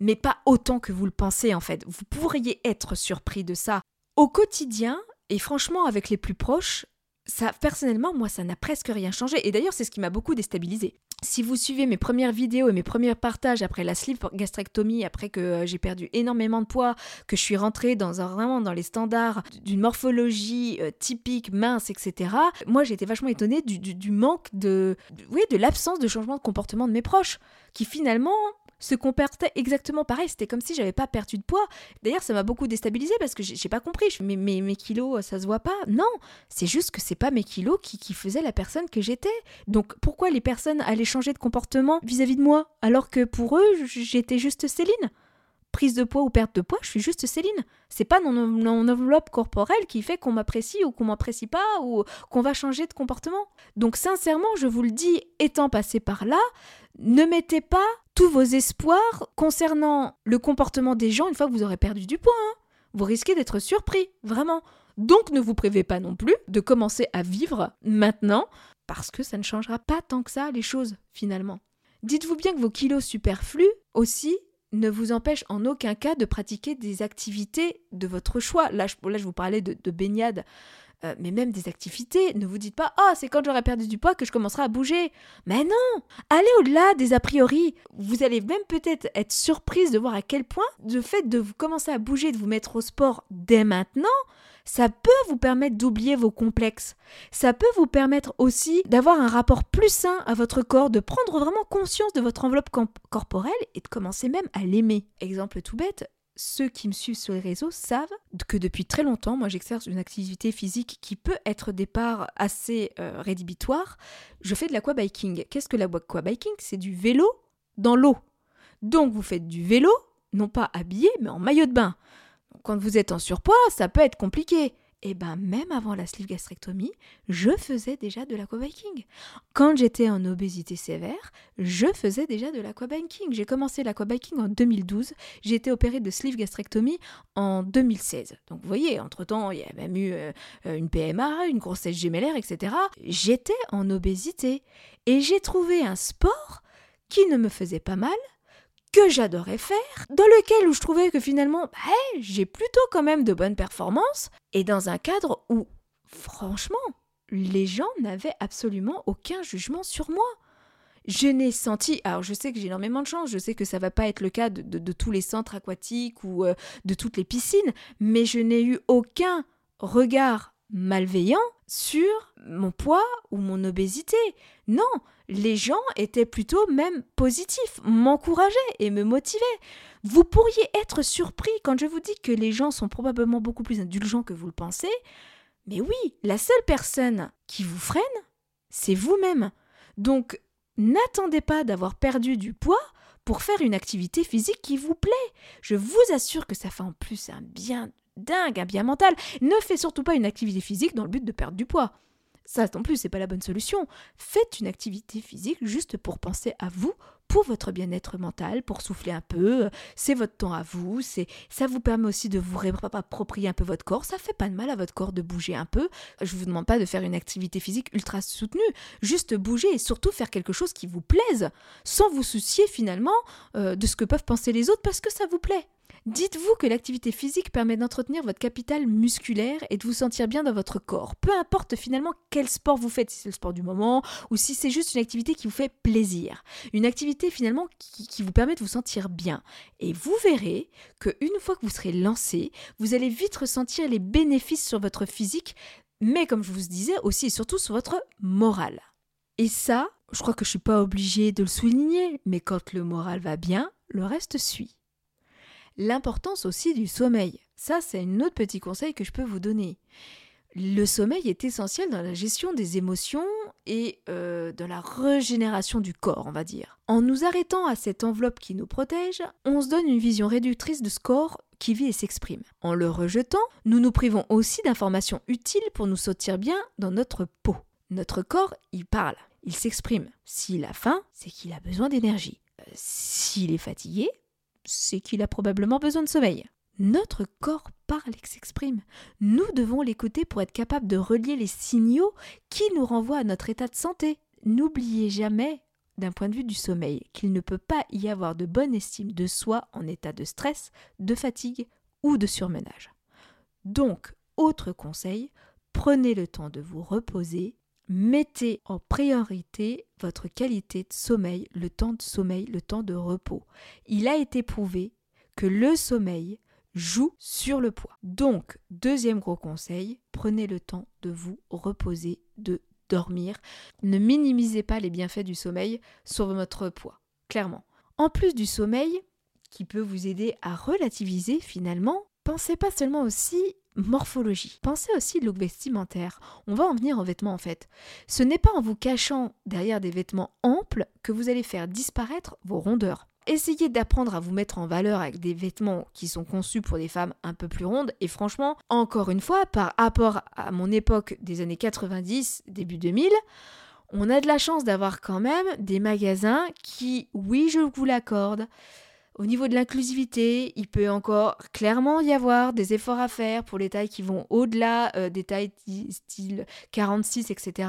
mais pas autant que vous le pensez en fait. Vous pourriez être surpris de ça. Au quotidien, et franchement, avec les plus proches, ça, personnellement, moi, ça n'a presque rien changé. Et d'ailleurs, c'est ce qui m'a beaucoup déstabilisé. Si vous suivez mes premières vidéos et mes premiers partages après la sleeve gastrectomie, après que euh, j'ai perdu énormément de poids, que je suis rentrée dans un, vraiment dans les standards d'une morphologie euh, typique, mince, etc., moi j'étais vachement étonnée du, du manque de, oui, de l'absence de changement de comportement de mes proches, qui finalement se comportait exactement pareil. C'était comme si j'avais pas perdu de poids. D'ailleurs, ça m'a beaucoup déstabilisé parce que j'ai pas compris. Je, mes, kilos, ça se voit pas. Non, c'est juste que c'est pas mes kilos qui, faisaient la personne que j'étais. Donc pourquoi les personnes allaient changer de comportement vis-à-vis -vis de moi alors que pour eux, j'étais juste Céline? Prise de poids ou perte de poids, je suis juste Céline. C'est pas mon, enveloppe corporelle qui fait qu'on m'apprécie ou qu'on m'apprécie pas ou qu'on va changer de comportement. Donc sincèrement, je vous le dis, étant passé par là, ne mettez pas tous vos espoirs concernant le comportement des gens une fois que vous aurez perdu du poids. Hein. Vous risquez d'être surpris, vraiment. Donc ne vous privez pas non plus de commencer à vivre maintenant, parce que ça ne changera pas tant que ça les choses, finalement. Dites-vous bien que vos kilos superflus aussi ne vous empêchent en aucun cas de pratiquer des activités de votre choix. Là, je, vous parlais de, de baignade euh, mais même des activités. Ne vous dites pas Ah, c'est quand j'aurai perdu du poids que je commencerai à bouger. Mais non Allez au-delà des a priori. Vous allez même peut-être être surprise de voir à quel point le fait de vous commencer à bouger, de vous mettre au sport dès maintenant, ça peut vous permettre d'oublier vos complexes. Ça peut vous permettre aussi d'avoir un rapport plus sain à votre corps, de prendre vraiment conscience de votre enveloppe corporelle et de commencer même à l'aimer. Exemple tout bête, ceux qui me suivent sur les réseaux savent que depuis très longtemps, moi j'exerce une activité physique qui peut être au départ assez euh, rédhibitoire. Je fais de l'aquabiking. Qu'est-ce que l'aquabiking C'est du vélo dans l'eau. Donc vous faites du vélo, non pas habillé, mais en maillot de bain. Quand vous êtes en surpoids, ça peut être compliqué et ben même avant la sleeve gastrectomie, je faisais déjà de l'aquabiking. Quand j'étais en obésité sévère, je faisais déjà de l'aquabiking. J'ai commencé l'aquabiking en 2012, j'ai été opérée de sleeve gastrectomie en 2016. Donc vous voyez, entre-temps, il y a même eu euh, une PMA, une grossesse gémellaire, etc. J'étais en obésité et j'ai trouvé un sport qui ne me faisait pas mal, que j'adorais faire, dans lequel où je trouvais que finalement, bah, j'ai plutôt quand même de bonnes performances, et dans un cadre où, franchement, les gens n'avaient absolument aucun jugement sur moi. Je n'ai senti, alors je sais que j'ai énormément de chance, je sais que ça va pas être le cas de, tous les centres aquatiques ou euh, de toutes les piscines, mais je n'ai eu aucun regard malveillant sur mon poids ou mon obésité. Non, les gens étaient plutôt même positifs, m'encourageaient et me motivaient. Vous pourriez être surpris quand je vous dis que les gens sont probablement beaucoup plus indulgents que vous le pensez. Mais oui, la seule personne qui vous freine, c'est vous-même. Donc, n'attendez pas d'avoir perdu du poids pour faire une activité physique qui vous plaît. Je vous assure que ça fait en plus un bien dingue, un bien mental. Ne faites surtout pas une activité physique dans le but de perdre du poids. Ça non plus, c'est pas la bonne solution. Faites une activité physique juste pour penser à vous, pour votre bien-être mental, pour souffler un peu. C'est votre temps à vous. C'est ça vous permet aussi de vous réapproprier un peu votre corps. Ça fait pas de mal à votre corps de bouger un peu. Je vous demande pas de faire une activité physique ultra soutenue, juste bouger et surtout faire quelque chose qui vous plaise, sans vous soucier finalement euh, de ce que peuvent penser les autres parce que ça vous plaît. Dites-vous que l'activité physique permet d'entretenir votre capital musculaire et de vous sentir bien dans votre corps. Peu importe finalement quel sport vous faites, si c'est le sport du moment ou si c'est juste une activité qui vous fait plaisir. Une activité finalement qui, vous permet de vous sentir bien. Et vous verrez que une fois que vous serez lancé, vous allez vite ressentir les bénéfices sur votre physique, mais comme je vous disais aussi et surtout sur votre morale. Et ça, je crois que je ne suis pas obligée de le souligner, mais quand le moral va bien, le reste suit l'importance aussi du sommeil. Ça, c'est un autre petit conseil que je peux vous donner. Le sommeil est essentiel dans la gestion des émotions et euh, dans la régénération du corps, on va dire. En nous arrêtant à cette enveloppe qui nous protège, on se donne une vision réductrice de ce corps qui vit et s'exprime. En le rejetant, nous nous privons aussi d'informations utiles pour nous sentir bien dans notre peau. Notre corps, il parle, il s'exprime. S'il a faim, c'est qu'il a besoin d'énergie. Euh, s'il est fatigué, c'est qu'il a probablement besoin de sommeil. Notre corps parle et s'exprime. Nous devons l'écouter pour être capable de relier les signaux qui nous renvoient à notre état de santé. N'oubliez jamais, d'un point de vue du sommeil, qu'il ne peut pas y avoir de bonne estime de soi en état de stress, de fatigue ou de surmenage. Donc, autre conseil, prenez le temps de vous reposer mettez en priorité votre qualité de sommeil, le temps de sommeil, le temps de repos. Il a été prouvé que le sommeil joue sur le poids. Donc, deuxième gros conseil, prenez le temps de vous reposer, de dormir. Ne minimisez pas les bienfaits du sommeil sur votre poids, clairement. En plus du sommeil, qui peut vous aider à relativiser finalement, pensez pas seulement aussi morphologie. Pensez aussi look vestimentaire. On va en venir aux vêtements en fait. Ce n'est pas en vous cachant derrière des vêtements amples que vous allez faire disparaître vos rondeurs. Essayez d'apprendre à vous mettre en valeur avec des vêtements qui sont conçus pour des femmes un peu plus rondes. Et franchement, encore une fois, par rapport à mon époque des années 90, début 2000, on a de la chance d'avoir quand même des magasins qui, oui, je vous l'accorde, au niveau de l'inclusivité, il peut encore clairement y avoir des efforts à faire pour les tailles qui vont au-delà euh, des tailles style 46, etc.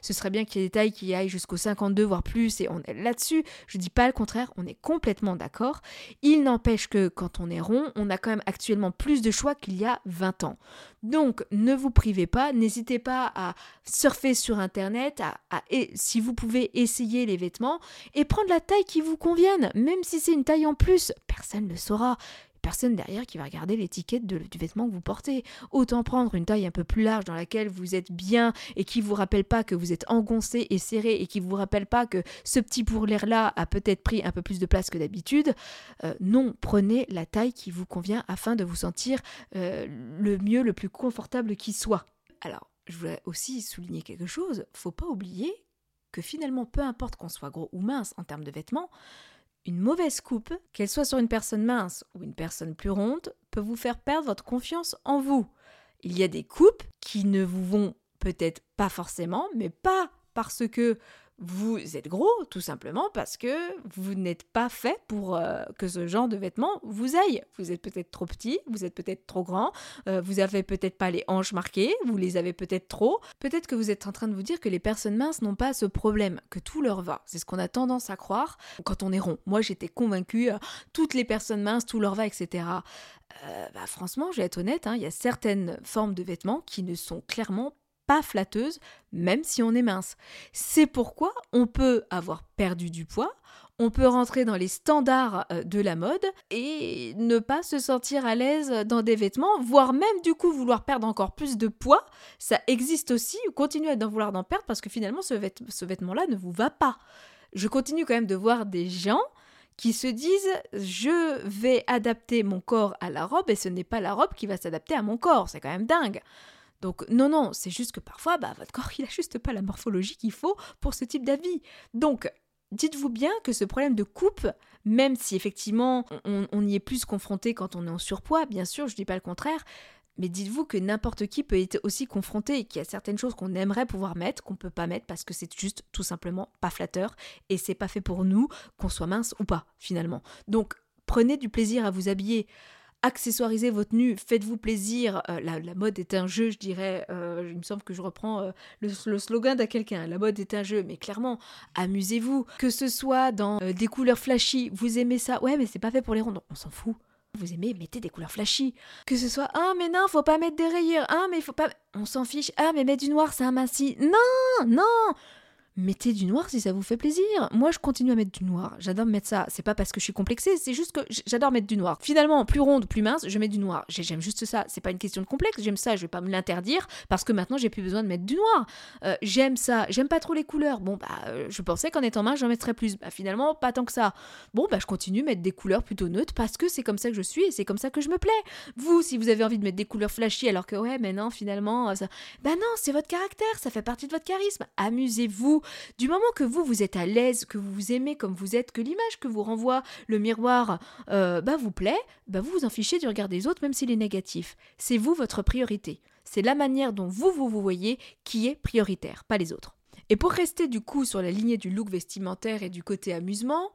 Ce serait bien qu'il y ait des tailles qui aillent jusqu'au 52, voire plus, et on est là-dessus. Je dis pas le contraire, on est complètement d'accord. Il n'empêche que quand on est rond, on a quand même actuellement plus de choix qu'il y a 20 ans. Donc, ne vous privez pas, n'hésitez pas à surfer sur Internet, à, si vous pouvez essayer les vêtements et prendre la taille qui vous convienne, même si c'est une taille en plus, personne ne le saura personne derrière qui va regarder l'étiquette du vêtement que vous portez. Autant prendre une taille un peu plus large dans laquelle vous êtes bien et qui vous rappelle pas que vous êtes engoncé et serré et qui vous rappelle pas que ce petit pour l'air là a peut-être pris un peu plus de place que d'habitude. Euh, non, prenez la taille qui vous convient afin de vous sentir euh, le mieux, le plus confortable qui soit. Alors, je voulais aussi souligner quelque chose. Faut pas oublier que finalement, peu importe qu'on soit gros ou mince en termes de vêtements, une mauvaise coupe, qu'elle soit sur une personne mince ou une personne plus ronde, peut vous faire perdre votre confiance en vous. Il y a des coupes qui ne vous vont peut-être pas forcément, mais pas parce que vous êtes gros, tout simplement parce que vous n'êtes pas fait pour euh, que ce genre de vêtements vous aille. Vous êtes peut-être trop petit, vous êtes peut-être trop grand, euh, vous avez peut-être pas les hanches marquées, vous les avez peut-être trop. Peut-être que vous êtes en train de vous dire que les personnes minces n'ont pas ce problème, que tout leur va. C'est ce qu'on a tendance à croire quand on est rond. Moi, j'étais convaincue, euh, toutes les personnes minces, tout leur va, etc. bah, franchement, je vais être honnête, hein, il y a certaines formes de vêtements qui ne sont clairement pas flatteuse, même si on est mince. C'est pourquoi on peut avoir perdu du poids, on peut rentrer dans les standards euh, de la mode et ne pas se sentir à l'aise dans des vêtements, voire même du coup vouloir perdre encore plus de poids. Ça existe aussi, ou continuer d'en vouloir d'en perdre parce que finalement ce, ce vêtement-là ne vous va pas. Je continue quand même de voir des gens qui se disent je vais adapter mon corps à la robe et ce n'est pas la robe qui va s'adapter à mon corps. C'est quand même dingue. Donc non, non, c'est juste que parfois, bah, votre corps, [laughs] il n'a juste pas la morphologie qu'il faut pour ce type d'avis. Donc, dites-vous bien que ce problème de coupe, même si effectivement on, y est plus confronté quand on est en surpoids, bien sûr, je dis pas le contraire, mais dites-vous que n'importe qui peut être aussi confronté et qu'il y a certaines choses qu'on aimerait pouvoir mettre, qu'on ne peut pas mettre parce que c'est juste tout simplement pas flatteur et c'est pas fait pour nous, qu'on soit mince ou pas finalement. Donc prenez du plaisir à vous habiller accessoirisez votre tenue, faites-vous plaisir. Euh, la, mode est un jeu, je dirais. Euh, il me semble que je reprends euh, le, slogan de quelqu'un. La mode est un jeu, mais clairement, amusez-vous. Que ce soit dans des couleurs flashy, vous aimez ça. Ouais, mais c'est pas fait pour les ronds. on s'en fout. Vous aimez, mettez des couleurs flashy. Que ce soit, ah, mais non, faut pas mettre des rayures. Ah, mais faut pas. On s'en fiche. Ah, mais mettre du noir, c'est aminci. Non, non mettez du noir si ça vous fait plaisir. Moi, je continue à mettre du noir. J'adore mettre ça. C'est pas parce que je suis complexée, c'est juste que j'adore mettre du noir. Finalement, plus ronde, plus mince, je mets du noir. J'aime juste ça. C'est pas une question de complexe. J'aime ça. Je vais pas me l'interdire parce que maintenant, j'ai plus besoin de mettre du noir. Euh, j'aime ça. J'aime pas trop les couleurs. Bon, bah, euh, je pensais qu'en étant mince, j'en mettrais plus. Bah, finalement, pas tant que ça. Bon, bah, je continue à mettre des couleurs plutôt neutres parce que c'est comme ça que je suis et c'est comme ça que je me plais. Vous, si vous avez envie de mettre des couleurs flashy alors que, ouais, mais non, finalement, euh, ça... bah non, c'est votre caractère. Ça fait partie de votre charisme. Amusez-vous. Du moment que vous, vous êtes à l'aise, que vous vous aimez comme vous êtes, que l'image que vous renvoie le miroir euh, bah, vous plaît, bah, vous vous en fichez du regard des autres, même s'il est négatif. C'est vous votre priorité. C'est la manière dont vous, vous vous voyez qui est prioritaire, pas les autres. Et pour rester du coup sur la lignée du look vestimentaire et du côté amusement,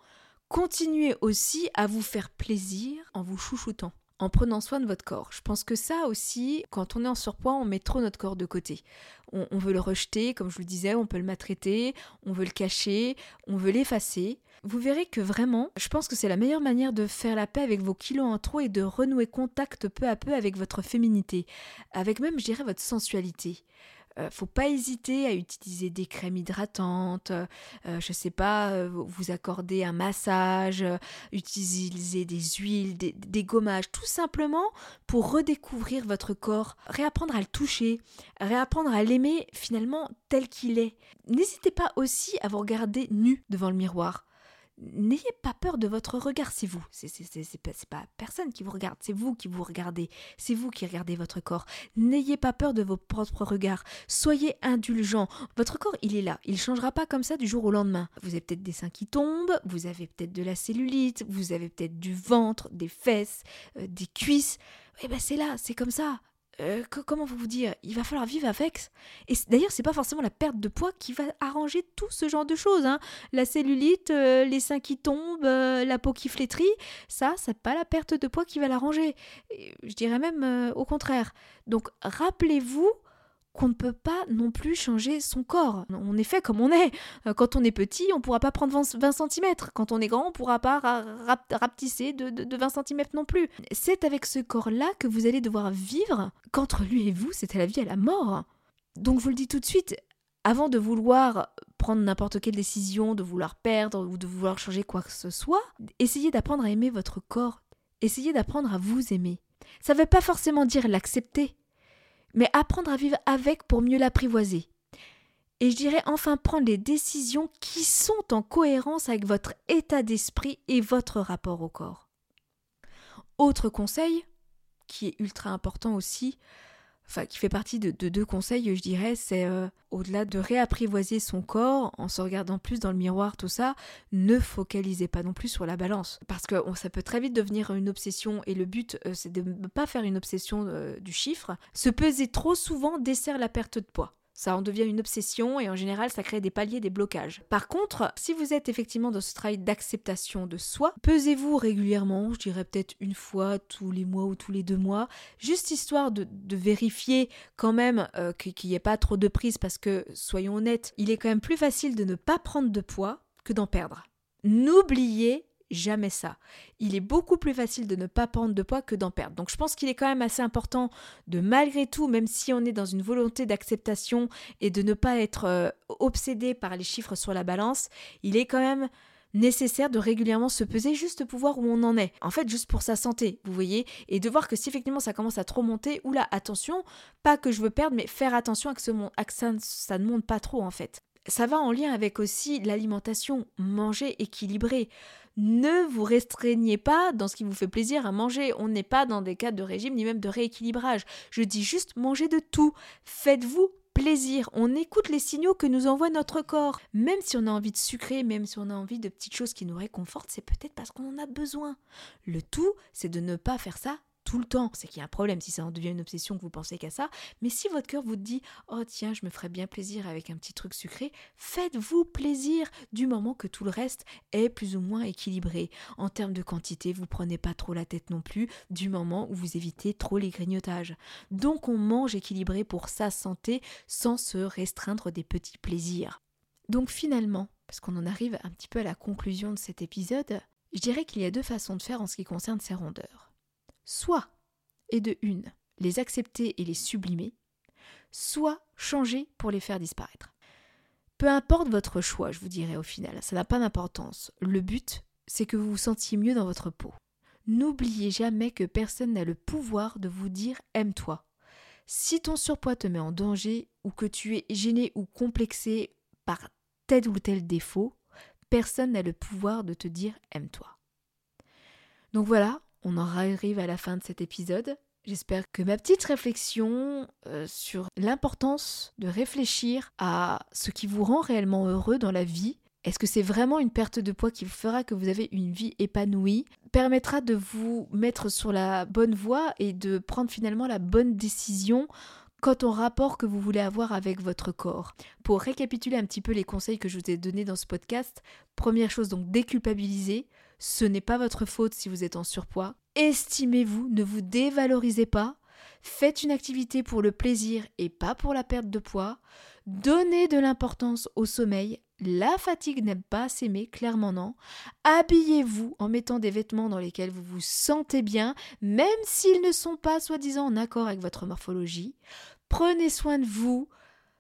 continuez aussi à vous faire plaisir en vous chouchoutant en prenant soin de votre corps. Je pense que ça aussi, quand on est en surpoids, on met trop notre corps de côté. On, veut le rejeter, comme je le disais, on peut le maltraiter, on veut le cacher, on veut l'effacer. Vous verrez que vraiment, je pense que c'est la meilleure manière de faire la paix avec vos kilos en trop et de renouer contact peu à peu avec votre féminité, avec même, je dirais, votre sensualité. Euh, faut pas hésiter à utiliser des crèmes hydratantes, euh, je sais pas, euh, vous accorder un massage, utiliser des huiles, des, des, gommages, tout simplement pour redécouvrir votre corps, réapprendre à le toucher, réapprendre à l'aimer finalement tel qu'il est. N'hésitez pas aussi à vous regarder nu devant le miroir. N'ayez pas peur de votre regard, c'est vous. C'est, pas, pas personne qui vous regarde, c'est vous qui vous regardez. C'est vous qui regardez votre corps. N'ayez pas peur de vos propres regards. Soyez indulgent. Votre corps, il est là. Il changera pas comme ça du jour au lendemain. Vous avez peut-être des seins qui tombent, vous avez peut-être de la cellulite, vous avez peut-être du ventre, des fesses, euh, des cuisses. Eh ben c'est là, c'est comme ça. Euh, comment vous dire, il va falloir vivre avec. Et d'ailleurs, c'est pas forcément la perte de poids qui va arranger tout ce genre de choses. Hein. La cellulite, euh, les seins qui tombent, euh, la peau qui flétrit, ça, c'est pas la perte de poids qui va l'arranger. Je dirais même au contraire. Donc, rappelez-vous qu'on ne peut pas non plus changer son corps. On est fait comme on est. Euh, quand on est petit, on ne pourra pas prendre 20, cm. Quand on est grand, on ne pourra pas rapetisser de, de, 20 cm non plus. C'est avec ce corps-là que vous allez devoir vivre qu'entre lui et vous, c'est à la vie à la mort. Donc je vous le dis tout de suite, avant de vouloir prendre n'importe quelle décision, de vouloir perdre ou de vouloir changer quoi que ce soit, essayez d'apprendre à aimer votre corps. Essayez d'apprendre à vous aimer. Ça ne veut pas forcément dire l'accepter mais apprendre à vivre avec pour mieux l'apprivoiser. Et je dirais enfin prendre les décisions qui sont en cohérence avec votre état d'esprit et votre rapport au corps. Autre conseil, qui est ultra important aussi, enfin qui fait partie de, deux conseils, je dirais, c'est euh, au-delà de réapprivoiser son corps en se regardant plus dans le miroir, tout ça, ne focalisez pas non plus sur la balance. Parce que ça peut très vite devenir une obsession et le but, euh, c'est de ne pas faire une obsession euh, du chiffre. Se peser trop souvent dessert la perte de poids. Ça en devient une obsession et en général ça crée des paliers, des blocages. Par contre, si vous êtes effectivement dans ce travail d'acceptation de soi, pesez-vous régulièrement, je dirais peut-être une fois tous les mois ou tous les deux mois, juste histoire de, vérifier quand même euh, qu'il n'y ait pas trop de prise parce que, soyons honnêtes, il est quand même plus facile de ne pas prendre de poids que d'en perdre. N'oubliez jamais ça. Il est beaucoup plus facile de ne pas prendre de poids que d'en perdre. Donc je pense qu'il est quand même assez important de malgré tout, même si on est dans une volonté d'acceptation et de ne pas être euh, obsédé par les chiffres sur la balance, il est quand même nécessaire de régulièrement se peser juste pour voir où on en est. En fait, juste pour sa santé, vous voyez, et de voir que si effectivement ça commence à trop monter, oula, attention, pas que je veux perdre, mais faire attention à que, ce, ça, ça ne monte pas trop en fait. Ça va en lien avec aussi l'alimentation, manger équilibré ne vous restreignez pas dans ce qui vous fait plaisir à manger. On n'est pas dans des cas de régime ni même de rééquilibrage. Je dis juste mangez de tout. Faites-vous plaisir. On écoute les signaux que nous envoie notre corps. Même si on a envie de sucrer, même si on a envie de petites choses qui nous réconfortent, c'est peut-être parce qu'on en a besoin. Le tout, c'est de ne pas faire ça tout le temps, c'est qu'il y a un problème si ça en devient une obsession que vous pensez qu'à ça. Mais si votre cœur vous dit Oh tiens, je me ferais bien plaisir avec un petit truc sucré, faites-vous plaisir du moment que tout le reste est plus ou moins équilibré. En termes de quantité, vous prenez pas trop la tête non plus du moment où vous évitez trop les grignotages. Donc on mange équilibré pour sa santé sans se restreindre des petits plaisirs. Donc finalement, parce qu'on en arrive un petit peu à la conclusion de cet épisode, je dirais qu'il y a deux façons de faire en ce qui concerne ces rondeurs soit, et de une, les accepter et les sublimer, soit changer pour les faire disparaître. Peu importe votre choix, je vous dirais au final, ça n'a pas d'importance. Le but, c'est que vous vous sentiez mieux dans votre peau. N'oubliez jamais que personne n'a le pouvoir de vous dire aime-toi. Si ton surpoids te met en danger ou que tu es gêné ou complexé par tel ou tel défaut, personne n'a le pouvoir de te dire aime-toi. Donc voilà, on en arrive à la fin de cet épisode. J'espère que ma petite réflexion euh, sur l'importance de réfléchir à ce qui vous rend réellement heureux dans la vie, est-ce que c'est vraiment une perte de poids qui fera que vous avez une vie épanouie permettra de vous mettre sur la bonne voie et de prendre finalement la bonne décision quant au rapport que vous voulez avoir avec votre corps. Pour récapituler un petit peu les conseils que je vous ai donnés dans ce podcast, première chose donc déculpabiliser, ce n'est pas votre faute si vous êtes en surpoids. Estimez-vous, ne vous dévalorisez pas. Faites une activité pour le plaisir et pas pour la perte de poids. Donnez de l'importance au sommeil. La fatigue n'aime pas s'aimer, clairement non. Habillez-vous en mettant des vêtements dans lesquels vous vous sentez bien, même s'ils ne sont pas soi-disant en accord avec votre morphologie. Prenez soin de vous,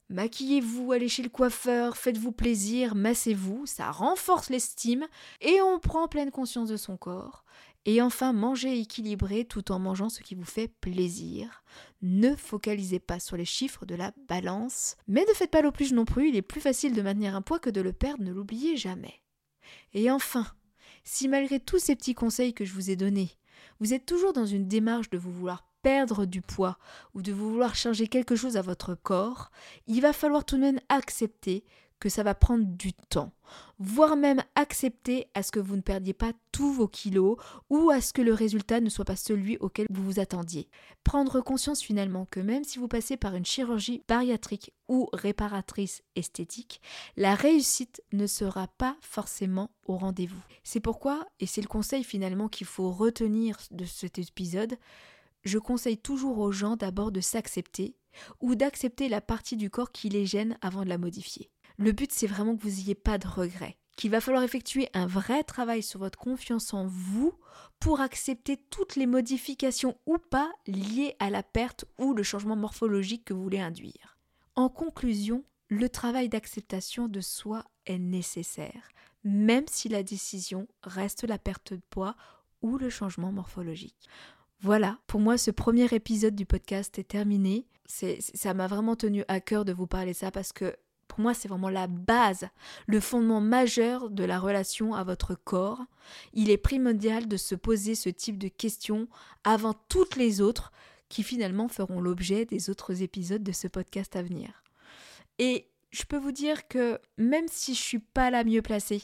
Maquillez-vous, allez chez le coiffeur, faites-vous plaisir, massez-vous, ça renforce l'estime et on prend pleine conscience de son corps. Et enfin, mangez équilibré tout en mangeant ce qui vous fait plaisir. Ne focalisez pas sur les chiffres de la balance, mais ne faites pas l'opluge non plus, il est plus facile de maintenir un poids que de le perdre, ne l'oubliez jamais. Et enfin, si malgré tous ces petits conseils que je vous ai donnés, vous êtes toujours dans une démarche de vous vouloir perdre du poids ou de vouloir changer quelque chose à votre corps, il va falloir tout de même accepter que ça va prendre du temps, voire même accepter à ce que vous ne perdiez pas tous vos kilos ou à ce que le résultat ne soit pas celui auquel vous vous attendiez. Prendre conscience finalement que même si vous passez par une chirurgie bariatrique ou réparatrice esthétique, la réussite ne sera pas forcément au rendez-vous. C'est pourquoi, et c'est le conseil finalement qu'il faut retenir de cet épisode, je conseille toujours aux gens d'abord de s'accepter ou d'accepter la partie du corps qui les gêne avant de la modifier. Le but, c'est vraiment que vous n'ayez pas de regrets, qu'il va falloir effectuer un vrai travail sur votre confiance en vous pour accepter toutes les modifications ou pas liées à la perte ou le changement morphologique que vous voulez induire. En conclusion, le travail d'acceptation de soi est nécessaire, même si la décision reste la perte de poids ou le changement morphologique. Voilà, pour moi ce premier épisode du podcast est terminé. Ça m'a vraiment tenu à cœur de vous parler de ça parce que pour moi, c'est vraiment la base, le fondement majeur de la relation à votre corps. Il est primordial de se poser ce type de questions avant toutes les autres qui finalement feront l'objet des autres épisodes de ce podcast à venir. Et je peux vous dire que même si je suis pas la mieux placée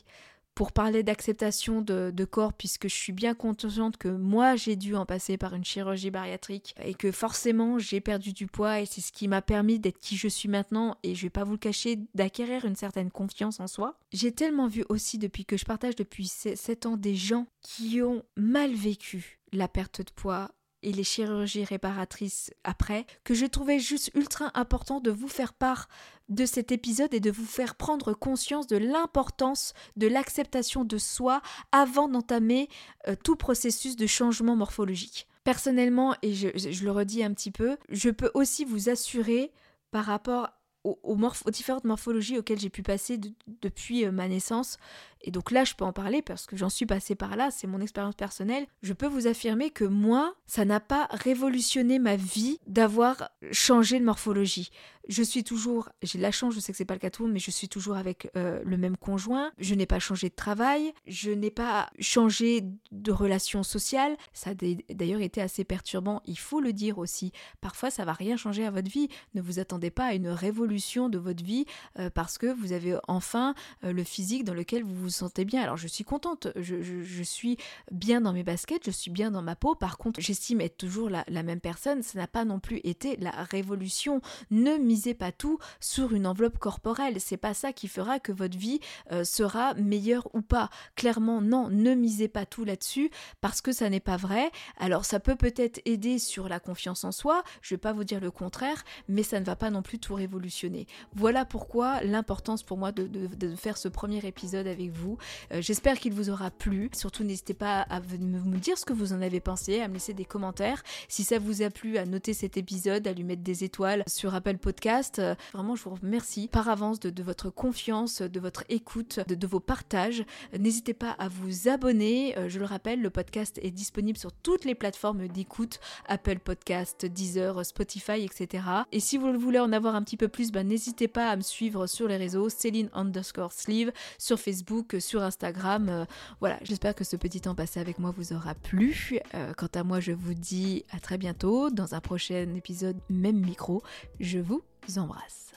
pour parler d'acceptation de, corps, puisque je suis bien consciente que moi j'ai dû en passer par une chirurgie bariatrique et que forcément j'ai perdu du poids et c'est ce qui m'a permis d'être qui je suis maintenant et je vais pas vous le cacher, d'acquérir une certaine confiance en soi. J'ai tellement vu aussi depuis que je partage depuis 7 ans des gens qui ont mal vécu la perte de poids, et les chirurgies réparatrices après, que je trouvais juste ultra important de vous faire part de cet épisode et de vous faire prendre conscience de l'importance de l'acceptation de soi avant d'entamer euh, tout processus de changement morphologique. Personnellement, et je, le redis un petit peu, je peux aussi vous assurer par rapport aux, différentes morphologies auxquelles j'ai pu passer depuis euh, ma naissance. Et donc là, je peux en parler parce que j'en suis passée par là, c'est mon expérience personnelle. Je peux vous affirmer que moi, ça n'a pas révolutionné ma vie d'avoir changé de morphologie je suis toujours, j'ai la chance, je sais que c'est pas le cas tout, mais je suis toujours avec euh, le même conjoint. Je n'ai pas changé de travail, je n'ai pas changé de relation sociale. Ça a d'ailleurs été assez perturbant, il faut le dire aussi. Parfois, ça va rien changer à votre vie. Ne vous attendez pas à une révolution de votre vie euh, parce que vous avez enfin euh, le physique dans lequel vous vous sentez bien. Alors, je suis contente, je, suis bien dans mes baskets, je suis bien dans ma peau. Par contre, j'estime être toujours la, la même personne. Ça n'a pas non plus été la révolution. Ne misez pas tout sur une enveloppe corporelle. C'est pas ça qui fera que votre vie euh, sera meilleure ou pas. Clairement, non, ne misez pas tout là-dessus parce que ça n'est pas vrai. Alors ça peut peut-être aider sur la confiance en soi, je vais pas vous dire le contraire, mais ça ne va pas non plus tout révolutionner. Voilà pourquoi l'importance pour moi de, faire ce premier épisode avec vous. Euh, j'espère qu'il vous aura plu. Surtout n'hésitez pas à me dire ce que vous en avez pensé, à me laisser des commentaires. Si ça vous a plu, à noter cet épisode, à lui mettre des étoiles sur Apple Podcast euh, vraiment, je vous remercie par avance de, votre confiance, de votre écoute, de, vos partages. N'hésitez pas à vous abonner. Euh, je le rappelle, le podcast est disponible sur toutes les plateformes d'écoute, Apple Podcast, Deezer, Spotify, etc. Et si vous voulez en avoir un petit peu plus, ben, n'hésitez pas à me suivre sur les réseaux, Céline underscore sleeve, sur Facebook, sur Instagram. Euh, voilà, j'espère que ce petit temps passé avec moi vous aura plu. quant à moi, je vous dis à très bientôt dans un prochain épisode, même micro. Je vous embrasse.